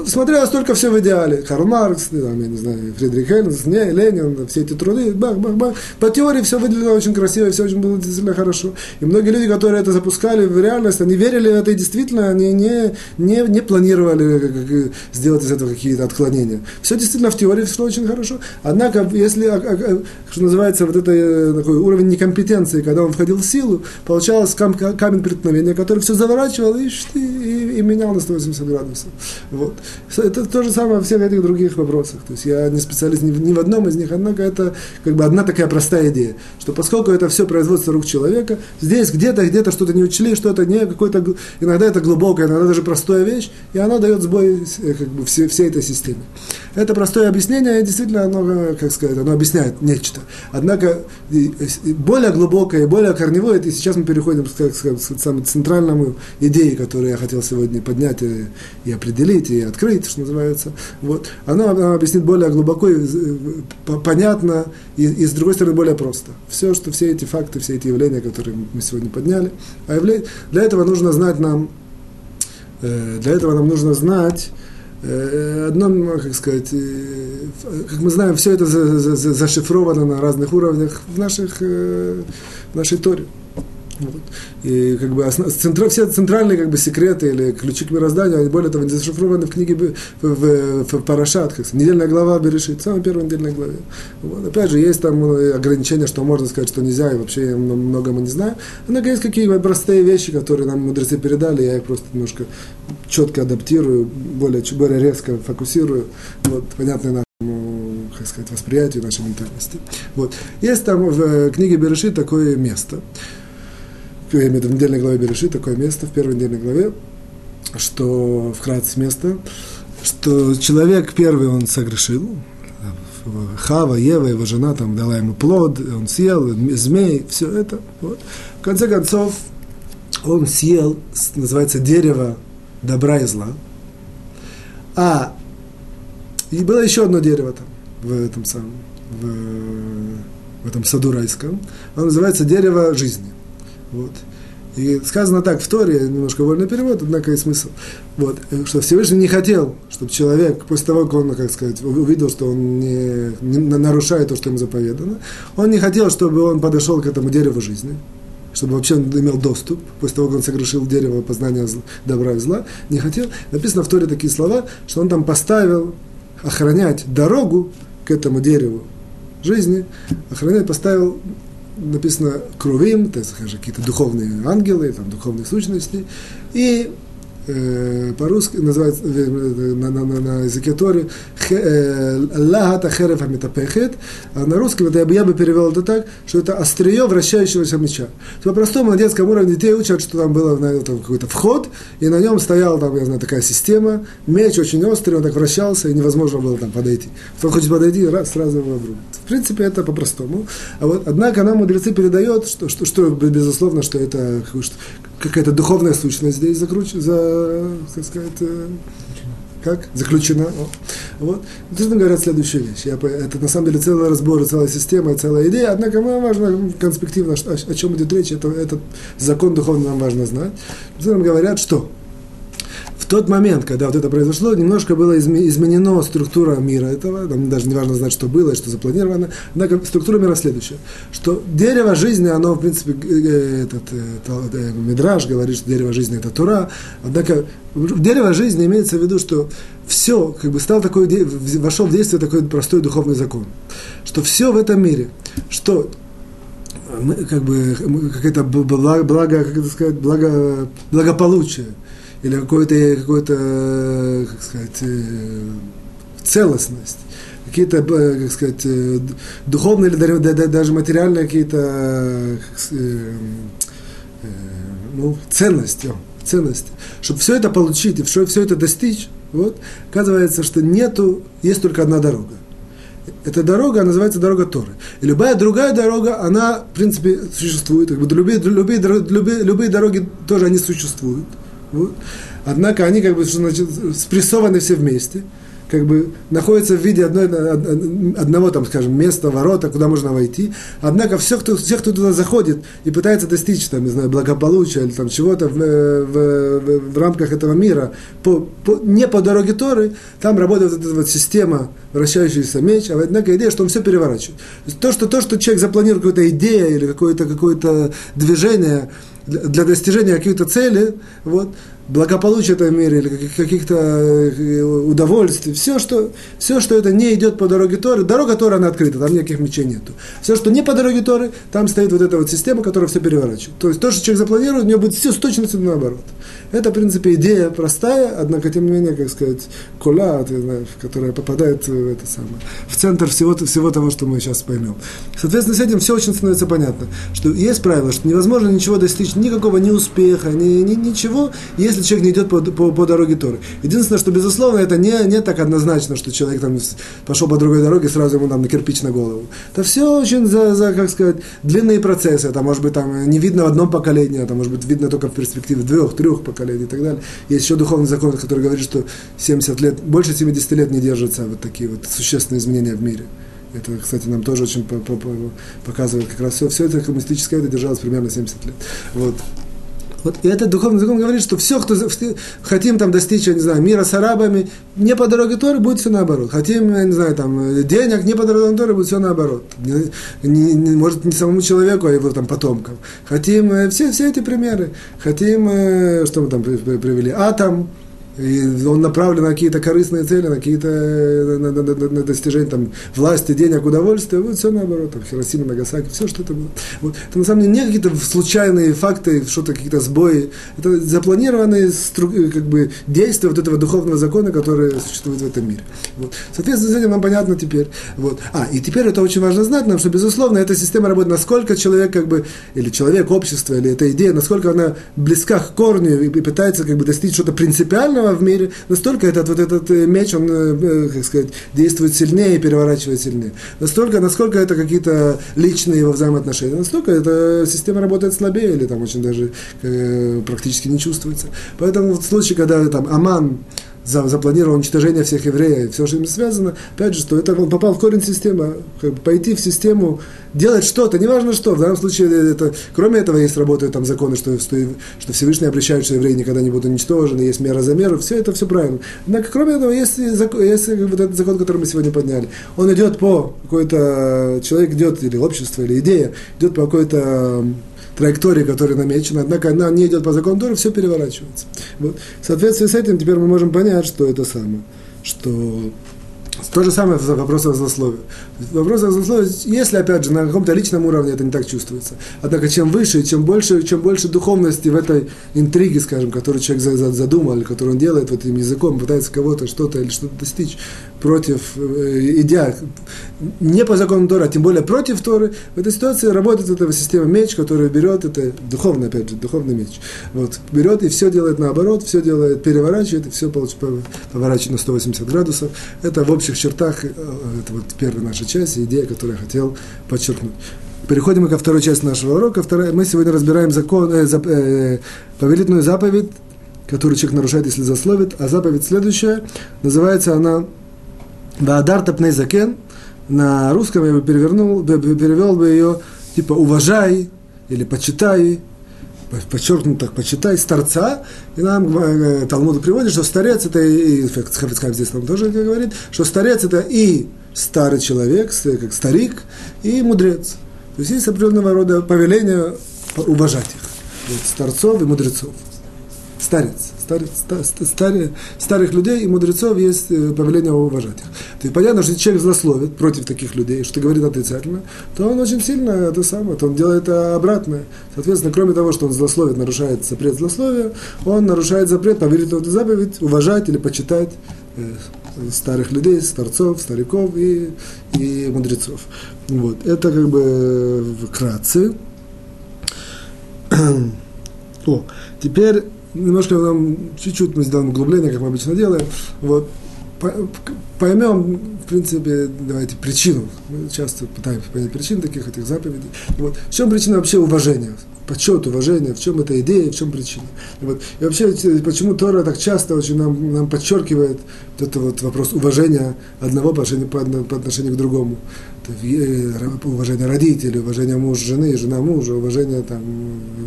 [SPEAKER 1] Смотрелось только все в идеале. Карл Маркс, там, я не знаю, Фридрих Энгельс, не, Ленин, все эти труды, бах, бах, бах. По теории все выглядело очень красиво, все очень было действительно хорошо. И многие люди, которые это запускали в реальность, они верили в это и действительно они не, не, не планировали сделать из этого какие-то отклонения. Все действительно в теории все очень хорошо. Однако, если, а, а, а, что называется, вот это э, такой уровень некомпетенции, когда он входил в силу, получалось кам, камень преткновения, который все заворачивал и, и, и менял на 180 градусов. Вот. Это то же самое во всех этих других вопросах. То есть я не специалист ни, ни в одном из них, однако это как бы одна такая простая идея, что поскольку это все производство рук человека, здесь где-то, где-то что-то не учли, что-то не какой-то, иногда это глубокая, иногда даже простая вещь, и она дает сбой э, как бы, всей, всей этой системе. Это простое объяснение, действительно оно, как сказать, оно объясняет нечто. Однако более глубокое, более корневое, и сейчас мы переходим к, к, к, самой центральному идее, которую я хотел сегодня поднять и, и определить, и открыть, что называется. Вот. Оно, оно объяснит более глубоко, и, понятно, и, и с другой стороны более просто. Все, что все эти факты, все эти явления, которые мы сегодня подняли, а явля... для этого нужно знать нам, э, для этого нам нужно знать одно, ну, как сказать, э, как мы знаем, все это зашифровано на разных уровнях в, наших, э, в нашей Торе. Вот. И как бы основ, центра, все центральные как бы, секреты или ключи к мирозданию, они более того, зашифрованы в книге в, в, в Парашат, как недельная глава Берешит, самая первая недельная глава. Вот. Опять же, есть там ограничения, что можно сказать, что нельзя, и вообще много мы не знаем. Однако есть какие-то простые вещи, которые нам мудрецы передали, я их просто немножко четко адаптирую, более, более резко фокусирую. Вот, понятно как сказать, восприятию, нашей ментальности. Вот. Есть там в книге Берешит такое место, в виду в недельной главе Береши, такое место в первой недельной главе, что вкратце место, что человек первый он согрешил, Хава, Ева, его жена там дала ему плод, он съел, змей, все это. Вот. В конце концов, он съел, называется дерево добра и зла. А и было еще одно дерево там, в этом самом, в, в этом саду райском. Оно называется дерево жизни. Вот. И сказано так в Торе, немножко вольный перевод, однако и смысл. Вот, что Всевышний не хотел, чтобы человек, после того, как он, как сказать, увидел, что он не, не нарушает то, что ему заповедано, он не хотел, чтобы он подошел к этому дереву жизни, чтобы вообще он имел доступ, после того, как он согрешил дерево познания добра и зла, не хотел. Написано в Торе такие слова, что он там поставил охранять дорогу к этому дереву жизни, охранять поставил написано крувим, то есть какие-то духовные ангелы, там, духовные сущности, и э, по-русски называется э, на, на, на, на языке Торы Лагата Херефа Метапехет, а на русском это я бы перевел это так, что это острие вращающегося меча. По-простому на детском уровне детей учат, что там был какой-то вход, и на нем стояла там, я знаю, такая система, меч очень острый, он так вращался, и невозможно было там подойти. Кто хочет подойти, раз, сразу его обрубит. Принципе, это по-простому. А вот, однако нам мудрецы передают, что, что, что безусловно, что это какая-то духовная сущность здесь закручена, за, как сказать, э, как? Заключена. Вот. Тут говорят следующую вещь. Я, это на самом деле целый разбор, целая система, целая идея. Однако нам важно конспективно, о, о чем идет речь. Это, этот закон духовный нам важно знать. Нам говорят, что тот момент, когда вот это произошло, немножко была изменена структура мира этого, там даже не важно знать, что было что запланировано, однако структура мира следующая, что дерево жизни, оно, в принципе, э, этот, этот, э, Мидраж говорит, что дерево жизни – это Тура, однако дерево жизни имеется в виду, что все, как бы стал такой, вошел в действие такой простой духовный закон, что все в этом мире, что как бы какое-то благо, благо, как это сказать, благо, благополучие – или какой-то, какой-то, как сказать, э, целостность, какие-то, э, как сказать, э, духовные или даже материальные какие-то ну, ценности, ценности. Чтобы все это получить и все, все это достичь, вот, оказывается, что нету, есть только одна дорога. Эта дорога называется дорога Торы. И любая другая дорога, она, в принципе, существует. Как бы любые, любые, любые, любые дороги тоже они существуют. Вот. Однако они как бы значит, спрессованы все вместе. Как бы находится в виде одной, одного, там, скажем, места, ворота, куда можно войти. Однако все, кто, все, кто туда заходит и пытается достичь, там, не знаю, благополучия или там чего-то в, в, в, в рамках этого мира, по, по, не по дороге Торы, там работает вот эта вот система, вращающийся меч, а однако идея, что он все переворачивает. То, что, то, что человек запланировал какую-то идею или какое-то какое движение для достижения каких-то целей, вот, благополучия в этом мире или каких-то э, удовольствий, все что, все, что это не идет по дороге Торы, дорога Торы, она открыта, там никаких мечей нету. Все, что не по дороге Торы, там стоит вот эта вот система, которая все переворачивает. То есть то, что человек запланирует, у него будет все с точностью наоборот. Это, в принципе, идея простая, однако, тем не менее, как сказать, кула, которая попадает в это самое, в центр всего, всего того, что мы сейчас поймем. Соответственно, с этим все очень становится понятно, что есть правило, что невозможно ничего достичь, никакого ни успеха, ни, ни, ничего, если человек не идет по, по, по дороге Торы. Единственное, что, безусловно, это не, не так однозначно, что человек там пошел по другой дороге, сразу ему там на кирпич на голову. Это все очень, за, за, как сказать, длинные процессы. Это может быть там не видно в одном поколении, это может быть видно только в перспективе двух, трех поколений и так далее. Есть еще духовный закон, который говорит, что 70 лет, больше 70 лет не держатся вот такие вот существенные изменения в мире. Это, кстати, нам тоже очень показывает как раз все, все это коммунистическое это держалось примерно 70 лет. Вот. Вот и этот духовный закон говорит, что все, кто хотим там достичь, я не знаю, мира с арабами, не по дороге Торы, будет все наоборот. Хотим, я не знаю, там, денег, не по дороге Торы, будет все наоборот. Не, не, не, может, не самому человеку, а его там потомкам. Хотим, э, все, все эти примеры. Хотим, э, что мы там привели, атом, и он направлен на какие-то корыстные цели, на какие-то на, на, на, на достижение там, власти, денег, удовольствия. Вот все наоборот, там, Хиросима, Нагасаки, все что это было. Вот. Это на самом деле не какие-то случайные факты, что-то какие-то сбои. Это запланированные как бы, действия вот этого духовного закона, который существует в этом мире. Вот. Соответственно, с этим нам понятно теперь. Вот. А, и теперь это очень важно знать нам, что, безусловно, эта система работает, насколько человек, как бы, или человек, общество, или эта идея, насколько она близка к корню и пытается как бы, достичь что-то принципиального, в мире, настолько этот, вот этот э, меч, он, э, э, как сказать, действует сильнее и переворачивает сильнее. Настолько, насколько это какие-то личные его взаимоотношения, настолько эта система работает слабее или там очень даже практически не чувствуется. Поэтому в случае, когда там Аман за, запланировал уничтожение всех евреев, все, что им связано, опять же, что это он попал в корень системы, как бы пойти в систему, делать что-то, неважно что, в данном случае это, кроме этого есть работают там законы, что, что, что Всевышний обращает, что евреи никогда не будут уничтожены, есть мера за меру, все это все правильно. Однако, кроме этого, есть, закон, есть вот этот закон, который мы сегодня подняли. Он идет по какой-то, человек идет, или общество, или идея, идет по какой-то траектории, которая намечена, однако она не идет по закону Торы, все переворачивается. Вот. В соответствии с этим теперь мы можем понять, что это самое, что то же самое в вопросах злословия. В вопросах злословия, если, опять же, на каком-то личном уровне это не так чувствуется. Однако, чем выше, чем больше, чем больше духовности в этой интриге, скажем, которую человек задумал, или которую он делает вот этим языком, пытается кого-то что-то или что-то достичь, против, э, идя не по закону Тора, а тем более против Торы, в этой ситуации работает эта система меч, которая берет, это духовный, опять же, духовный меч, вот, берет и все делает наоборот, все делает, переворачивает, и все поворачивает на 180 градусов. Это в общих чертах, э, это вот первая наша часть, идея, которую я хотел подчеркнуть. Переходим ко второй части нашего урока. Вторая, мы сегодня разбираем закон, э, зап, э, повелительную заповедь, которую человек нарушает, если засловит. А заповедь следующая, называется она Ваадар Тапней Закен, на русском я бы перевернул, перевел бы ее типа уважай или почитай, подчеркнуто так, почитай старца, и нам э, Талмуд приводит, что старец это и, Хафицхайм здесь нам тоже говорит, что старец это и старый человек, как старик, и мудрец. То есть есть определенного рода повеление уважать их, вот, старцов и мудрецов. Старец старых, старых, старых людей и мудрецов есть э, повеление уважать их. То есть понятно, что человек злословит против таких людей, что говорит отрицательно, то он очень сильно это самое, то он делает обратное. Соответственно, кроме того, что он злословит, нарушает запрет злословия, он нарушает запрет поверить в эту заповедь, уважать или почитать э, старых людей, старцов, стариков и, и мудрецов. Вот. Это как бы э, вкратце. О, теперь немножко нам чуть-чуть мы сделаем углубление, как мы обычно делаем. Вот. Поймем, в принципе, давайте причину. Мы часто пытаемся понять причину таких этих заповедей. Вот. В чем причина вообще уважения? почет, уважение, в чем эта идея, в чем причина. Вот. И вообще, почему Тора так часто очень нам, нам подчеркивает вот этот вот вопрос уважения одного по отношению, по, по отношению к другому. Уважение родителей, уважение мужа, жены, жена мужа, уважение там,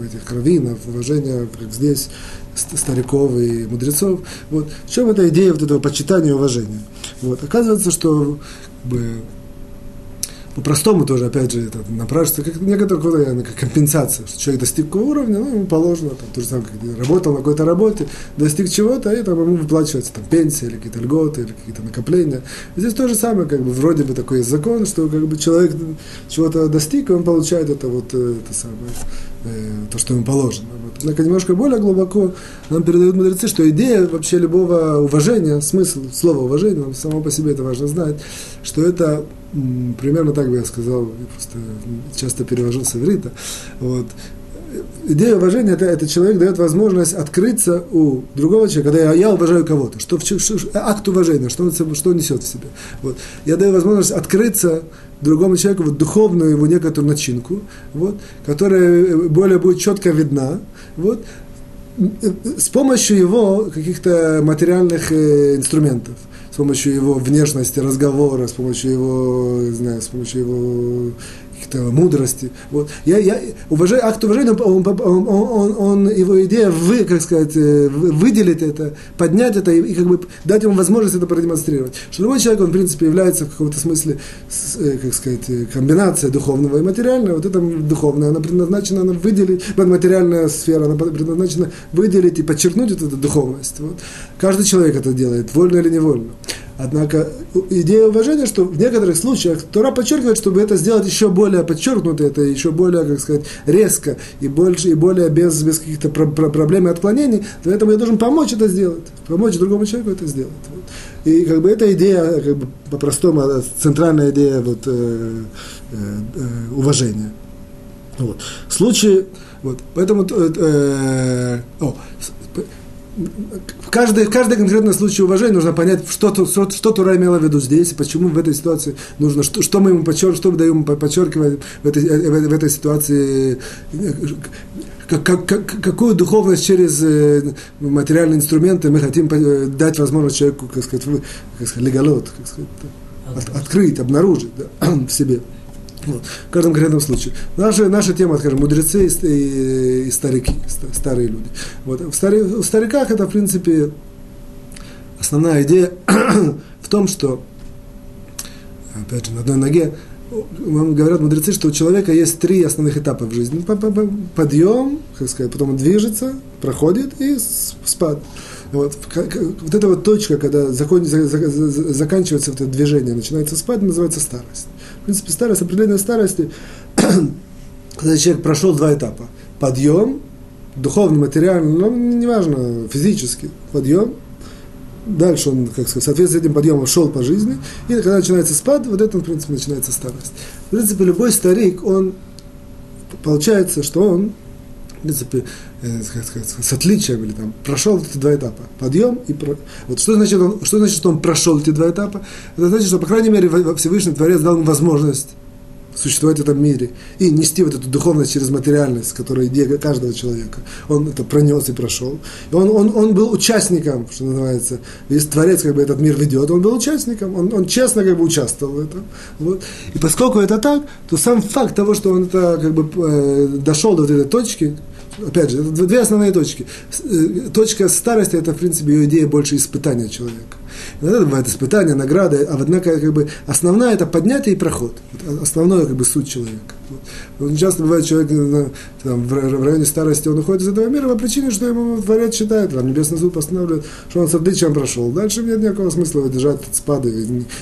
[SPEAKER 1] этих кровинов, уважение, как здесь, стариков и мудрецов. Вот. В чем эта идея вот этого почитания и уважения? Вот. Оказывается, что как бы, по-простому тоже, опять же, это напрашивается как некоторая как компенсация, что человек достиг какого уровня, ну, ему положено, там, то же самое, как работал на какой-то работе, достиг чего-то, и там ему выплачивается там, пенсия, или какие-то льготы, или какие-то накопления. И здесь то же самое, как бы, вроде бы такой закон, что как бы человек чего-то достиг, и он получает это вот, э, это самое, то, что ему положено. Вот. Однако немножко более глубоко нам передают мудрецы, что идея вообще любого уважения, смысл слова уважение, само по себе это важно знать, что это примерно так бы я сказал, я просто часто перевожу с иврита. Вот. Идея уважения это, это человек дает возможность открыться у другого человека, когда я, я уважаю кого-то, что, что, акт уважения, что он, что он несет в себе. Вот. Я даю возможность открыться другому человеку вот, духовную его некоторую начинку, вот, которая более будет четко видна, вот, с помощью его каких-то материальных э, инструментов с помощью его внешности, разговора, с помощью его, не знаю, с помощью его каких-то мудрости. Вот. Я, я уважаю, акт уважения, он, он, он, он, его идея вы, как сказать, э, выделить это, поднять это и, и как бы дать ему возможность это продемонстрировать. Что любой человек, он, в принципе, является в каком-то смысле, э, как сказать, э, комбинация духовного и материального. Вот это духовное, она предназначена она выделить, материальная сфера, она предназначена выделить и подчеркнуть вот эту духовность. Вот. Каждый человек это делает, вольно или невольно. Однако идея уважения, что в некоторых случаях Тора подчеркивает, чтобы это сделать еще более подчеркнуто, это еще более, как сказать, резко и больше, и более без, без каких-то про- про- проблем и отклонений, поэтому я должен помочь это сделать, помочь другому человеку это сделать. Вот. И как бы эта идея, как бы по-простому, центральная идея вот, э, э, уважения. Вот. В случае, вот, поэтому, э, э, о, в каждый, в каждый конкретный случай уважения нужно понять, что, что, что Тура имела в виду здесь, и почему в этой ситуации нужно, что, что мы ему подчеркиваем, что мы даем подчеркивать в этой, в, в этой ситуации, как, как, как, какую духовность через э, материальные инструменты мы хотим э, дать возможность человеку, как сказать, как сказать леголот, как сказать, от, открыть, обнаружить да, в себе. Вот, в каждом конкретном случае. Наша, наша тема, скажем, мудрецы и, и, и старики, старые люди. Вот. В, стари, в стариках это, в принципе, основная идея в том, что, опять же, на одной ноге, вам говорят мудрецы, что у человека есть три основных этапа в жизни. Подъем, как сказать, потом он движется, проходит и спад. Вот, вот эта вот точка, когда закон, заканчивается это движение, начинается спад, называется старость. В принципе, старость, определение старости, когда человек прошел два этапа. Подъем, духовный, материальный, ну, неважно, физически, подъем, дальше он, как сказать, в соответствии с этим подъемом шел по жизни, и когда начинается спад, вот это, в принципе, начинается старость. В принципе, любой старик, он, получается, что он принципе, э, с отличием, или там, прошел эти два этапа. Подъем и... Про... Вот что значит, он, что значит, что он прошел эти два этапа? Это значит, что, по крайней мере, Всевышний Творец дал ему возможность существовать в этом мире и нести вот эту духовность через материальность, которая идея каждого человека. Он это пронес и прошел. И он, он, он был участником, что называется. Весь Творец как бы этот мир ведет, он был участником, он, он честно как бы участвовал в этом. Вот. И поскольку это так, то сам факт того, что он это как бы э, дошел до вот этой точки, опять же, это две основные точки. Э, точка старости – это, в принципе, ее идея больше испытания человека. Иногда бывает испытания, награды, а однако как бы, основная – это поднятие и проход. Основное как бы, суть человека. Вот. Очень часто бывает человек э, там, в районе старости, он уходит из этого мира по причине, что ему творец считает, там, Небесный суд постанавливает, что он с отличием прошел. Дальше нет никакого смысла держать от спада.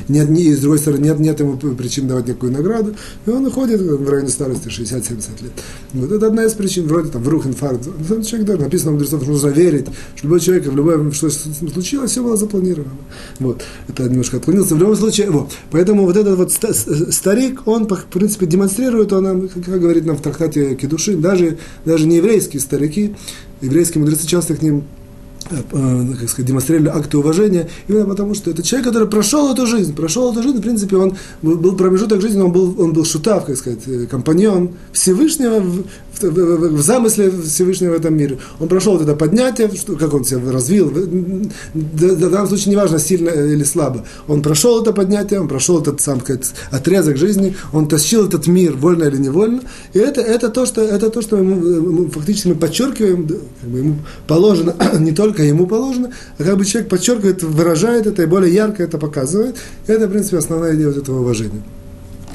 [SPEAKER 1] Нет, ни, с другой стороны, нет, нет ему причин давать никакую награду. И он уходит в районе старости 60-70 лет. Вот это одна из причин, вроде там, врух, инфаркт. Человек, да, написано мудрецов, нужно верить, что любой человек, в любое, что случилось, все было запланировано. Вот. Это немножко отклонился. В любом случае, вот. Поэтому вот этот вот старик, он, в принципе, демонстрирует, он, как говорит нам в трактате Кедушин, даже, даже не еврейские старики, еврейские мудрецы часто к ним как сказать, демонстрировали акты уважения, именно потому что это человек, который прошел эту жизнь, прошел эту жизнь, в принципе, он был промежуток жизни, он был, он был шутав, как сказать, э, компаньон Всевышнего в, в, в, в замысле Всевышнего в этом мире. Он прошел вот это поднятие, что, как он себя развил, в, в, данном случае неважно, сильно или слабо. Он прошел это поднятие, он прошел этот сам сказать, отрезок жизни, он тащил этот мир, вольно или невольно, и это, это, то, что, это то, что мы фактически мы подчеркиваем, как бы ему положено не только только ему положено, а как бы человек подчеркивает, выражает это и более ярко это показывает. Это, в принципе, основная идея вот этого уважения.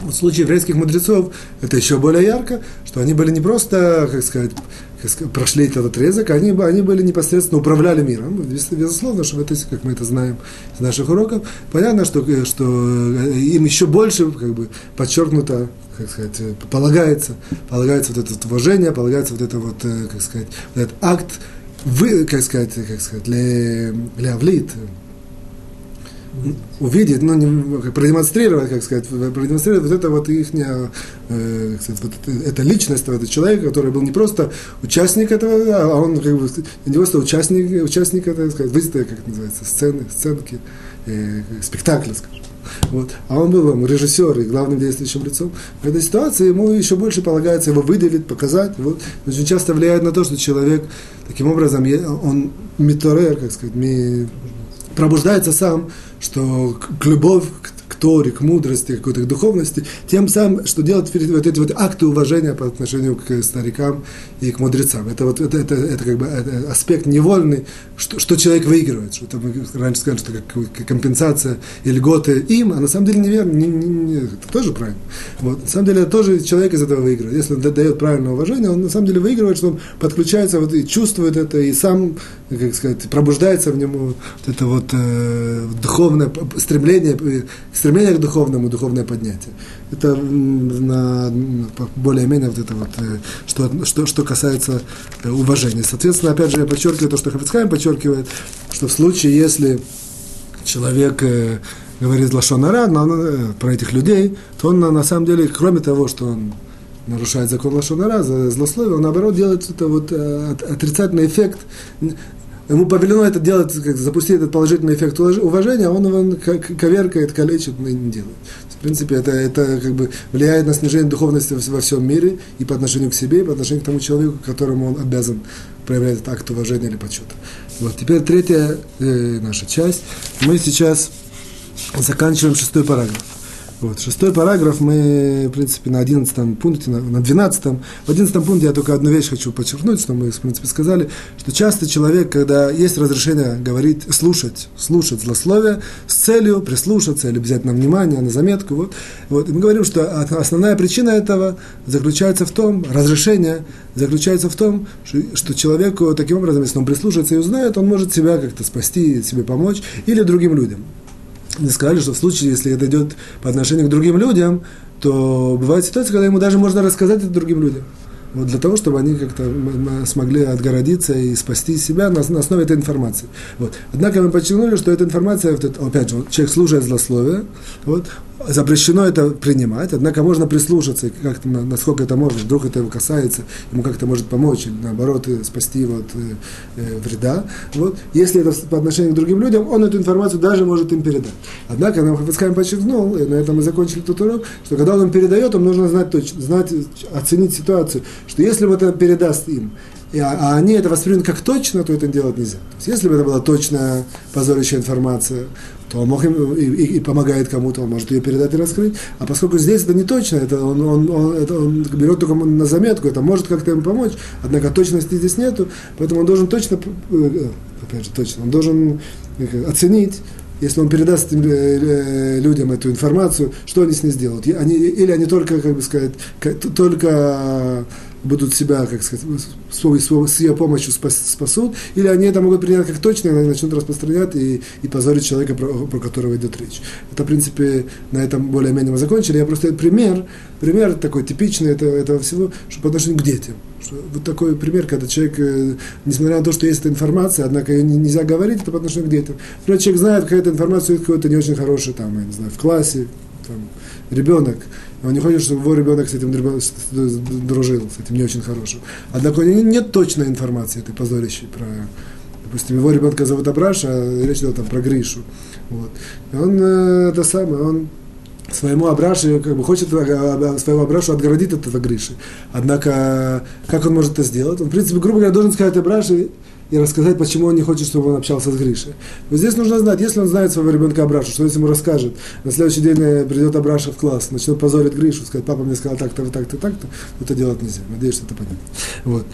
[SPEAKER 1] В случае еврейских мудрецов это еще более ярко, что они были не просто, как сказать, прошли этот отрезок, они, они были непосредственно управляли миром. Безусловно, что это, как мы это знаем из наших уроков, понятно, что, что им еще больше как бы, подчеркнуто как сказать, полагается, полагается вот это уважение, полагается вот это вот, как сказать, вот этот акт вы, как сказать, как сказать, ле, леавлит, увидеть, ну, не, продемонстрировать, как сказать, продемонстрировать вот это вот их, э, вот это, это личность этого человека, который был не просто участник этого, а он как бы не просто участник, участник это, сказать, выставки, как это называется, сцены, сценки, э, спектакля, скажем. Вот. А он был вам режиссер и главным действующим лицом. В этой ситуации ему еще больше полагается его выделить, показать. Вот. Очень часто влияет на то, что человек таким образом, он миторер, как сказать, ми, пробуждается сам, что к любовь к Торе, к мудрости, какой-то духовности, тем самым, что делать вот эти вот акты уважения по отношению к старикам и к мудрецам. Это вот это, это, это как бы это аспект невольный, что, что человек выигрывает, что это мы раньше сказали, что как компенсация и льготы им, а на самом деле неверно, не, не, не, это тоже правильно. Вот. На самом деле тоже человек из этого выигрывает. Если он дает правильное уважение, он на самом деле выигрывает, что он подключается вот, и чувствует это, и сам, как сказать, пробуждается в нем вот это вот э, духовное стремление, стремление к духовному, духовное поднятие. Это на, более-менее вот это вот, э, что, что, что касается э, уважения. Соответственно, опять же, я подчеркиваю то, что Хафицхайм подчеркивает, что в случае, если человек э, говорит Лашонара но, про этих людей, то он на, на самом деле, кроме того, что он нарушает закон Лашонара, за злословие, он наоборот делает это вот отрицательный эффект ему повелено это делать, как, запустить этот положительный эффект уважения, а он его коверкает, калечит и не делает. В принципе, это, это как бы влияет на снижение духовности во всем мире и по отношению к себе, и по отношению к тому человеку, которому он обязан проявлять этот акт уважения или почета. Вот, теперь третья э, наша часть. Мы сейчас заканчиваем шестой параграф. Вот. Шестой параграф мы, в принципе, на одиннадцатом пункте, на, на двенадцатом. В одиннадцатом пункте я только одну вещь хочу подчеркнуть, что мы, в принципе, сказали, что часто человек, когда есть разрешение говорить, слушать, слушать злословие с целью прислушаться или взять на внимание, на заметку, вот, вот. И мы говорим, что основная причина этого заключается в том, разрешение заключается в том, что, что человеку таким образом, если он прислушается и узнает, он может себя как-то спасти, себе помочь или другим людям мы сказали, что в случае, если это идет по отношению к другим людям, то бывает ситуация, когда ему даже можно рассказать это другим людям. Вот для того, чтобы они как-то смогли отгородиться и спасти себя на, на основе этой информации. Вот. Однако мы подчеркнули, что эта информация, вот это, опять же, человек слушает злословие, вот, запрещено это принимать, однако можно прислушаться, как насколько это можно, вдруг это его касается, ему как-то может помочь, или наоборот, спасти его от э, э, вреда. Вот. Если это по отношению к другим людям, он эту информацию даже может им передать. Однако, нам Хафицхайм подчеркнул, и на этом мы закончили тот урок, что когда он им передает, он нужно знать точно, знать, оценить ситуацию, что если он это передаст им, и, а, а они это воспримут как точно, то это делать нельзя. То есть, если бы это была точная позорящая информация, то он мог им и, и, и помогает кому-то, он может ее передать и раскрыть. А поскольку здесь это не точно, это он, он, он, это он берет только на заметку, это может как-то ему помочь, однако точности здесь нету, поэтому он должен точно, э, опять же, точно, он должен э, оценить, если он передаст э, людям эту информацию, что они с ней сделают? Они, или они только, как бы сказать, только будут себя, как сказать, с, с ее помощью спас, спасут, или они это могут принять как точно, и начнут распространять и, и позорить человека, про, про которого идет речь. Это, в принципе, на этом более-менее мы закончили. Я просто пример, пример такой типичный этого, этого всего, что по отношению к детям. Что вот такой пример, когда человек, э, несмотря на то, что есть эта информация, однако ее нельзя говорить, это по отношению к детям. Например, человек знает какая-то информация, какой-то не очень хороший, там, я не знаю, в классе, там, ребенок, он не хочет, чтобы его ребенок с этим дружил, с этим не очень хорошим. Однако у него нет точной информации этой позорящей про, допустим, его ребенка зовут Абраша, а речь идет там про Гришу. Вот. И он, э, это самое, он своему Абрашу, как бы хочет своему Абрашу отгородить от этого Гриши. Однако, как он может это сделать? Он, в принципе, грубо говоря, должен сказать Абраше, и рассказать, почему он не хочет, чтобы он общался с Гришей. Но здесь нужно знать, если он знает своего ребенка Абрашу, что если ему расскажет, на следующий день э, придет Абраша в класс, начнет позорить Гришу, сказать, папа мне сказал так-то, так-то, так-то, это делать нельзя. Надеюсь, что это понятно. Вот.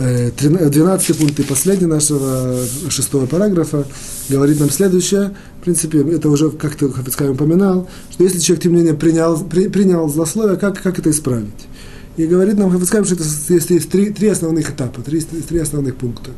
[SPEAKER 1] 12 э, пункт и последний нашего шестого параграфа говорит нам следующее. В принципе, это уже как-то Хафицкай упоминал, что если человек, тем не менее, принял, при, принял злословие, как, как это исправить? И говорит нам Хафицкайм, что это есть, есть три, три основных этапа, три, три основных пункта.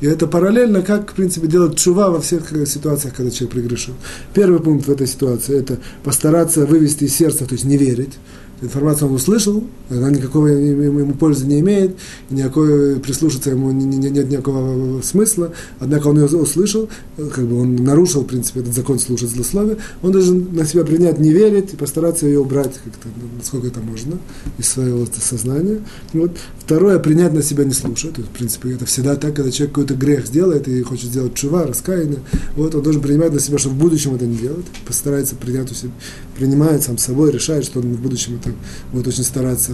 [SPEAKER 1] И это параллельно, как, в принципе, делать чува во всех ситуациях, когда человек прегрешил. Первый пункт в этой ситуации – это постараться вывести из сердца, то есть не верить информацию он услышал, она никакого ему пользы не имеет, никакой прислушаться ему нет никакого смысла, однако он ее услышал, как бы он нарушил, в принципе, этот закон слушать злословие, он должен на себя принять, не верить и постараться ее убрать как-то, насколько это можно, из своего сознания. Вот. Второе, принять на себя не слушать, то есть, в принципе, это всегда так, когда человек какой-то грех сделает и хочет сделать чува, раскаяние, вот, он должен принимать на себя, чтобы в будущем это не делать, постарается принять у себя, принимает сам собой, решает, что он в будущем это будет очень стараться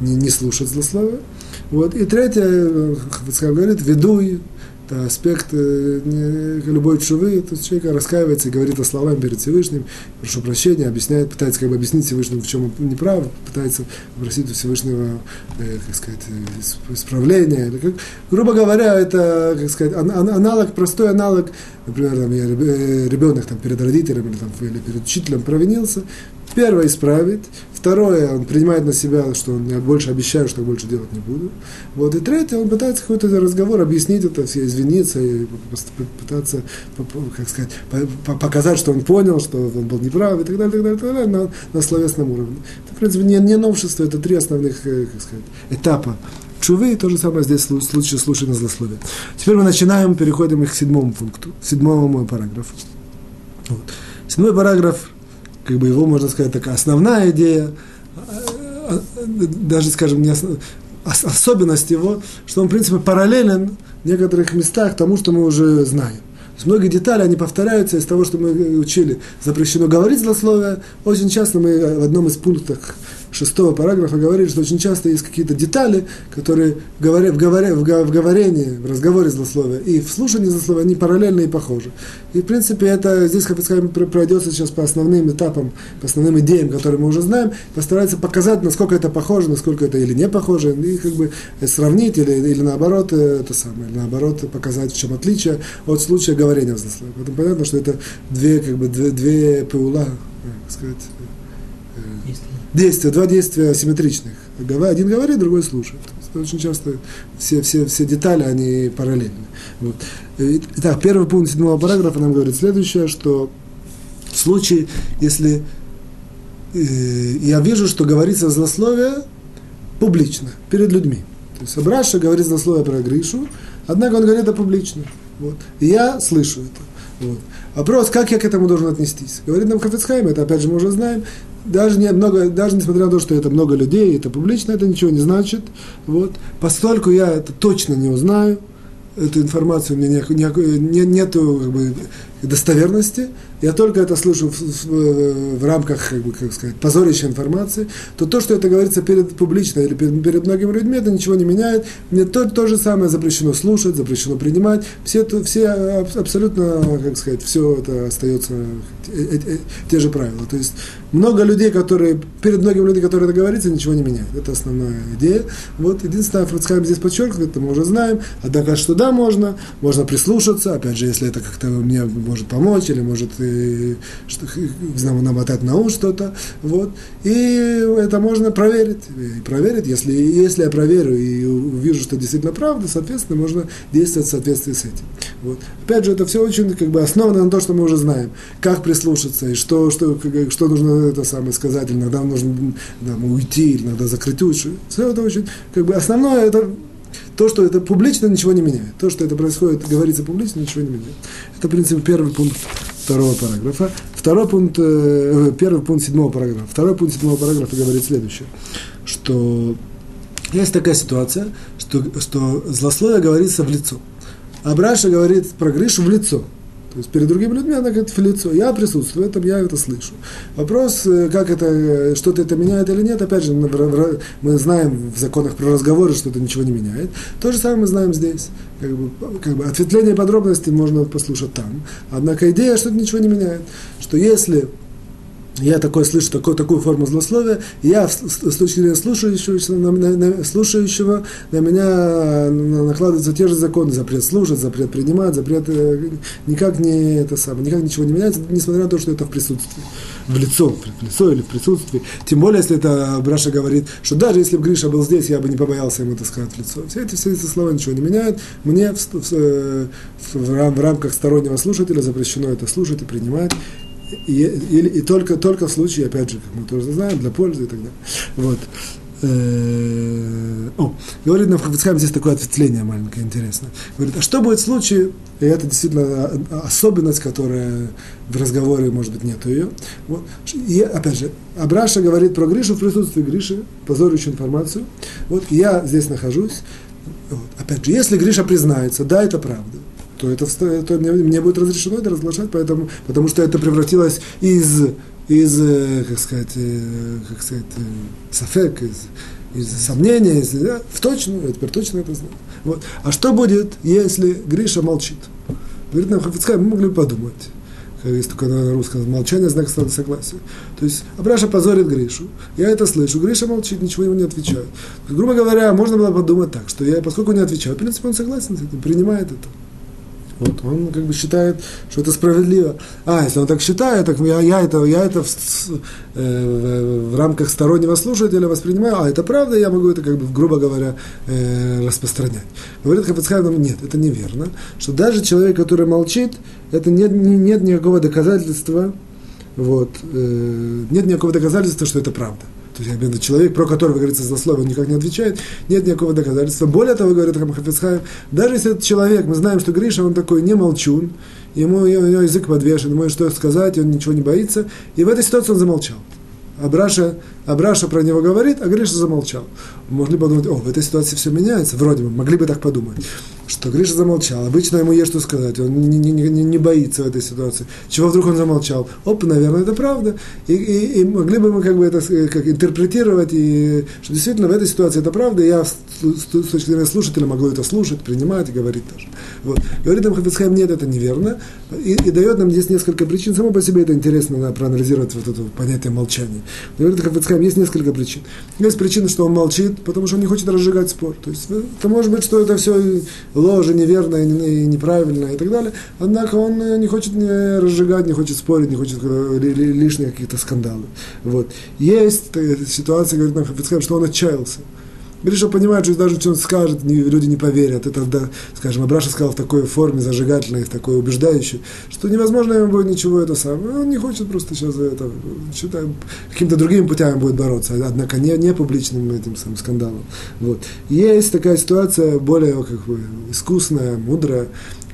[SPEAKER 1] не, не слушать злословия. Вот. И третье, Хавицкар говорит, ведуй, это аспект э, любой чувы, то есть человек раскаивается и говорит о словам перед Всевышним, прошу прощения, объясняет, пытается как бы объяснить Всевышнему, в чем он неправ, пытается попросить у Всевышнего, э, как сказать, исправления. Как, грубо говоря, это, как сказать, аналог, простой аналог, например, там, э, ребенок там, перед родителем или, там, или перед учителем провинился, Первое исправит, второе он принимает на себя, что он я больше обещаю, что больше делать не буду. Вот и третье он пытается какой-то разговор объяснить это, все извиниться и пытаться, как сказать, показать, что он понял, что он был неправ и так далее, так далее, так далее на, на словесном уровне. Это, в принципе, не, не новшество, это три основных, э, как сказать, этапа чувы, и то же самое здесь в случае слушания злословия. Теперь мы начинаем, переходим к седьмому пункту, седьмому параграфу. Вот. Седьмой параграф как бы его, можно сказать, такая основная идея, даже, скажем, не основ... особенность его, что он, в принципе, параллелен в некоторых местах тому, что мы уже знаем. То есть многие детали, они повторяются из того, что мы учили. Запрещено говорить злословие. Очень часто мы в одном из пунктов шестого параграфа говорит, что очень часто есть какие-то детали, которые в, говоре, в, говоре, в, говорении, в разговоре злословия и в слушании злословия, они параллельны и похожи. И, в принципе, это здесь, сказать, пройдется сейчас по основным этапам, по основным идеям, которые мы уже знаем, постарается показать, насколько это похоже, насколько это или не похоже, и как бы сравнить, или, или наоборот, э, это самое, или наоборот, показать, в чем отличие от случая говорения в злословии. Поэтому понятно, что это две, как бы, две, две паула, как сказать, действия, два действия асимметричных. Один говорит, другой слушает. Очень часто все, все, все детали, они параллельны. Вот. Итак, первый пункт седьмого параграфа нам говорит следующее, что в случае, если э, я вижу, что говорится злословие публично, перед людьми. То есть Абраша говорит злословие про Гришу, однако он говорит это публично. Вот. И я слышу это. Вот. Вопрос, как я к этому должен отнестись? Говорит нам Хафицхайм, это опять же мы уже знаем, даже, не много, даже несмотря на то, что это много людей, это публично, это ничего не значит. Вот. Постольку я это точно не узнаю, эту информацию у меня не, не, нету как бы, достоверности, я только это слышу в, в, в рамках, как, бы, как сказать, позорища информации, то то, что это говорится перед публично или перед, перед многими людьми, это ничего не меняет. Мне то, то же самое запрещено слушать, запрещено принимать. Все, все абсолютно, как сказать, все это остается э, э, э, те же правила. То есть много людей, которые, перед многими людьми, которые это говорится, ничего не меняет. Это основная идея. Вот единственное, Францхайм здесь подчеркивает, это мы уже знаем, однако что да, можно, можно прислушаться, опять же, если это как-то мне может помочь, или может и, что, знаю, намотать на ум что-то, вот, и это можно проверить, и проверить, если, если я проверю и увижу, что действительно правда, соответственно, можно действовать в соответствии с этим. Вот. Опять же, это все очень как бы основано на том, что мы уже знаем, как прислушаться, и что, что, что нужно это самое сказать, иногда нужно да, уйти, иногда закрыть уши. Все это очень, как бы основное, это то, что это публично, ничего не меняет. То, что это происходит, говорится публично, ничего не меняет. Это, в принципе, первый пункт второго параграфа. Второй пункт, э, первый пункт седьмого параграфа. Второй пункт седьмого параграфа говорит следующее, что есть такая ситуация, что, что злословие говорится в лицо. А Браша говорит про Гришу в лицо. То есть перед другими людьми она говорит в лицо. Я присутствую в этом, я это слышу. Вопрос, э, как это, э, что-то это меняет или нет, опять же, мы знаем в законах про разговоры, что это ничего не меняет. То же самое мы знаем здесь. Как бы, как бы ответвление подробностей можно послушать там. Однако идея, что это ничего не меняет. Что если я такое слышу, такую, такую форму злословия, я с, точки слушающего на, на, на, слушающего, на меня накладываются те же законы, запрет слушать, запрет принимать, запрет э, никак не это самое, никак ничего не меняется, несмотря на то, что это в присутствии, в лицо, в лицо или в присутствии. Тем более, если это Браша говорит, что даже если бы Гриша был здесь, я бы не побоялся ему это сказать в лицо. Все эти, все эти слова ничего не меняют. Мне в, в, в, в, в рамках стороннего слушателя запрещено это слушать и принимать и, и, и только, только в случае, опять же, как мы тоже знаем, для пользы и так далее. Вот. Э, о, говорит нам Хафицхайм, здесь такое ответвление маленькое, интересное. Говорит, а что будет в случае, и это действительно особенность, которая в разговоре, может быть, нету ее. Вот. И, опять же, Абраша говорит про Гришу в присутствии Гриши, позорящую информацию. Вот я здесь нахожусь. Вот. Опять же, если Гриша признается, да, это правда то, это, то мне, мне будет разрешено это разглашать, поэтому, потому что это превратилось из, из э, как сказать, э, как сказать, э, сафек, из, из сомнения, из, да, в точно, я теперь точно это знаю. Вот. А что будет, если Гриша молчит? Говорит нам Хафицкай, мы могли подумать. Есть такое на русском молчание, знак согласия. То есть Абраша позорит Гришу. Я это слышу. Гриша молчит, ничего ему не отвечает. Грубо говоря, можно было подумать так, что я, поскольку не отвечаю, в принципе, он согласен с этим, принимает это. Вот, он как бы считает, что это справедливо. А, если он так считает, так я, я это, я это в, э, в, рамках стороннего слушателя воспринимаю, а это правда, я могу это, как бы, грубо говоря, э, распространять. Говорит Хафицхайм, нет, это неверно, что даже человек, который молчит, это нет, нет никакого доказательства, вот, э, нет никакого доказательства, что это правда. То есть, именно человек, про которого говорится злословие, он никак не отвечает, нет никакого доказательства. Более того, говорит Хамхафицхайм, даже если этот человек, мы знаем, что Гриша, он такой не молчун, ему у него язык подвешен, ему что сказать, он ничего не боится, и в этой ситуации он замолчал. Абраша, Абраша про него говорит, а Гриша замолчал. Могли подумать, о, в этой ситуации все меняется, вроде бы, могли бы так подумать что Гриша замолчал. Обычно ему есть что сказать, он не, не, не, не боится в этой ситуации. Чего вдруг он замолчал? Оп, наверное, это правда. И, и, и могли бы мы как бы это как интерпретировать, и, что действительно в этой ситуации это правда, и я с, с точки зрения слушателя могу это слушать, принимать и говорить тоже. Вот. Говорит нам Хафицхайм, нет, это неверно, и, и дает нам здесь несколько причин. Само по себе это интересно, проанализировать вот это понятие молчания. Говорит Хафицхайм, есть несколько причин. Есть причина, что он молчит, потому что он не хочет разжигать спор. То есть это может быть, что это все ложь, неверно и неправильно и так далее. Однако он э, не хочет не разжигать, не хочет спорить, не хочет э, лишних каких-то скандалов. Вот. Есть ситуация, говорит нам Хафицхайм, что он отчаялся. Гриша понимает, что даже что он скажет, люди не поверят. Это, да, скажем, Абраша сказал в такой форме зажигательной, в такой убеждающей, что невозможно ему будет ничего это самое. Он не хочет просто сейчас это, что-то каким-то другими путями будет бороться, однако не, не публичным этим самым скандалом. Вот. Есть такая ситуация более как бы, искусная, мудрая,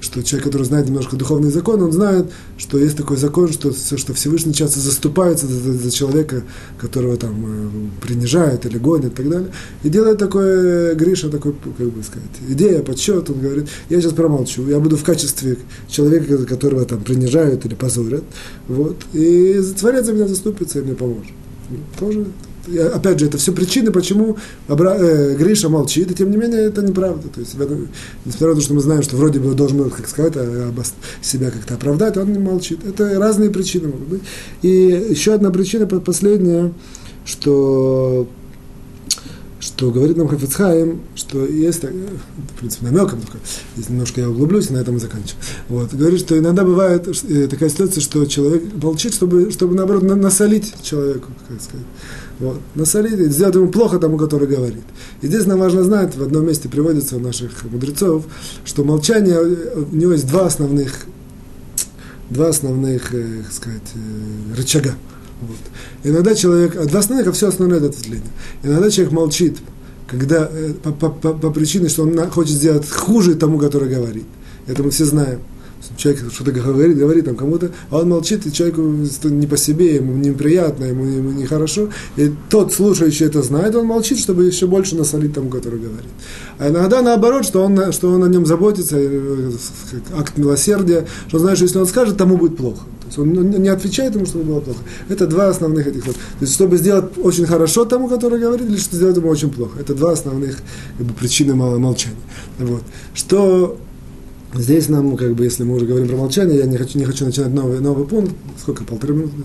[SPEAKER 1] что человек, который знает немножко духовный закон, он знает, что есть такой закон, что, что Всевышний часто заступается за, за человека, которого там э, принижают или гонят и так далее, и делает такое Гриша, такой, как бы сказать, идея, подсчет, он говорит, я сейчас промолчу, я буду в качестве человека, которого там принижают или позорят, вот, и Творец за меня заступится и мне поможет. Тоже опять же, это все причины, почему Абра, э, Гриша молчит, и тем не менее это неправда. То есть, несмотря на то, что мы знаем, что вроде бы должен, как сказать, а, себя как-то оправдать, он не молчит. Это разные причины могут быть. И еще одна причина, последняя, что что говорит нам Хафицхайм, что есть, в принципе, намеком только, если немножко я углублюсь, на этом и заканчиваю. Вот, говорит, что иногда бывает э, такая ситуация, что человек молчит, чтобы, чтобы наоборот, насолить человеку, как сказать. Вот. Насолить, сделать ему плохо тому, который говорит. И здесь нам важно знать, в одном месте приводится у наших мудрецов, что молчание, у него есть два основных, два основных, э, сказать, э, рычага. Вот. Иногда человек, два основных, а все основное это ответвление. Иногда человек молчит, когда, э, по, по, по, по причине, что он хочет сделать хуже тому, который говорит. Это мы все знаем. Человек что-то говорит, говорит там кому-то, а он молчит, и человеку не по себе, ему неприятно, ему, ему нехорошо. И тот, слушающий это знает, он молчит, чтобы еще больше насолить тому, который говорит. А иногда наоборот, что он, что он о нем заботится, э, акт милосердия, что знает, что если он скажет, тому будет плохо. То есть он не отвечает ему, чтобы было плохо. Это два основных этих вот. То есть, чтобы сделать очень хорошо тому, который говорит, или чтобы сделать ему очень плохо. Это два основных как бы, причины молчания. Вот. Что Здесь нам, как бы, если мы уже говорим про молчание, я не хочу, не хочу начинать новый, новый пункт. Сколько? Полторы минуты?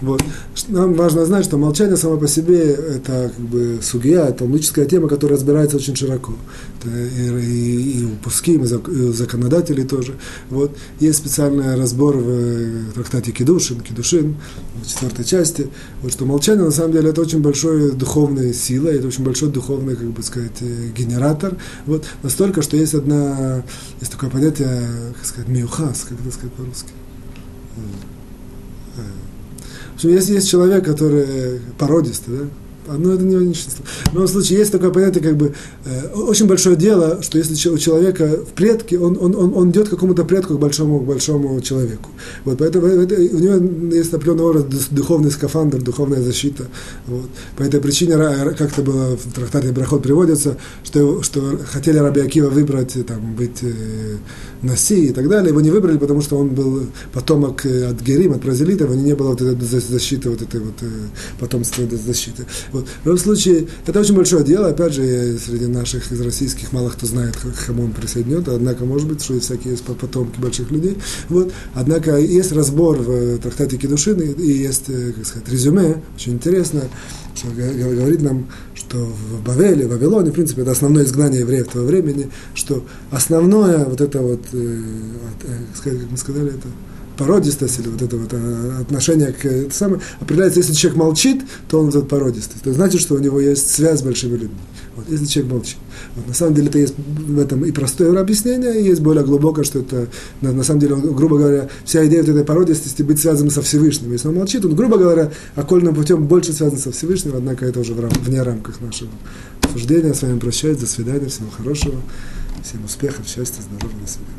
[SPEAKER 1] Вот. Нам важно знать, что молчание само по себе это как бы сугия, это талмудическая тема, которая разбирается очень широко. И, и, и у пуским, и у законодателей тоже. Вот. Есть специальный разбор в э, трактате Кедушин, Кедушин, в четвертой части, вот, что молчание на самом деле это очень большой духовная сила, это очень большой духовный, как бы сказать, э, генератор. Вот. Настолько, что есть одна, есть такое понятие, как сказать, миухас, как это сказать по-русски если есть человек, который породистый, да, но это не меньшинство. В любом случае, есть такое понятие, как бы, э, очень большое дело, что если у человека в предке, он, он, он, он идет к какому-то предку, к большому, к большому человеку. Вот, поэтому это, у него есть определенный уровень духовный скафандр, духовная защита. Вот. По этой причине, как-то было в трактате Брахот приводится, что, что хотели Раби Акива выбрать, там, быть э, Наси и так далее. Его не выбрали, потому что он был потомок э, от Герим, от празелитов, у него не было вот этой защиты, вот этой вот э, потомства защиты. В любом случае, это очень большое дело. Опять же, среди наших из российских мало кто знает, как Хамон присоединет. Однако, может быть, что и всякие есть потомки больших людей. Вот. Однако, есть разбор в э, трактате Кедушины и есть, э, как сказать, резюме, очень интересно, что говорит нам, что в Бавеле, в Вавилоне, в принципе, это основное изгнание евреев того времени, что основное вот это вот, э, как мы сказали, это породистость или вот это вот э, отношение к это самое, определяется, если человек молчит, то он вот породистость. Это значит, что у него есть связь с большими людьми. Вот, если человек молчит. Вот, на самом деле это есть в этом и простое объяснение, и есть более глубокое, что это, на, на самом деле, он, грубо говоря, вся идея вот этой породистости быть связанным со Всевышним. Если он молчит, он, грубо говоря, окольным путем больше связан со Всевышним, однако это уже в рам, вне рамках нашего суждения. С вами прощаюсь, до свидания, всего хорошего, всем успехов, счастья, здоровья, до свидания.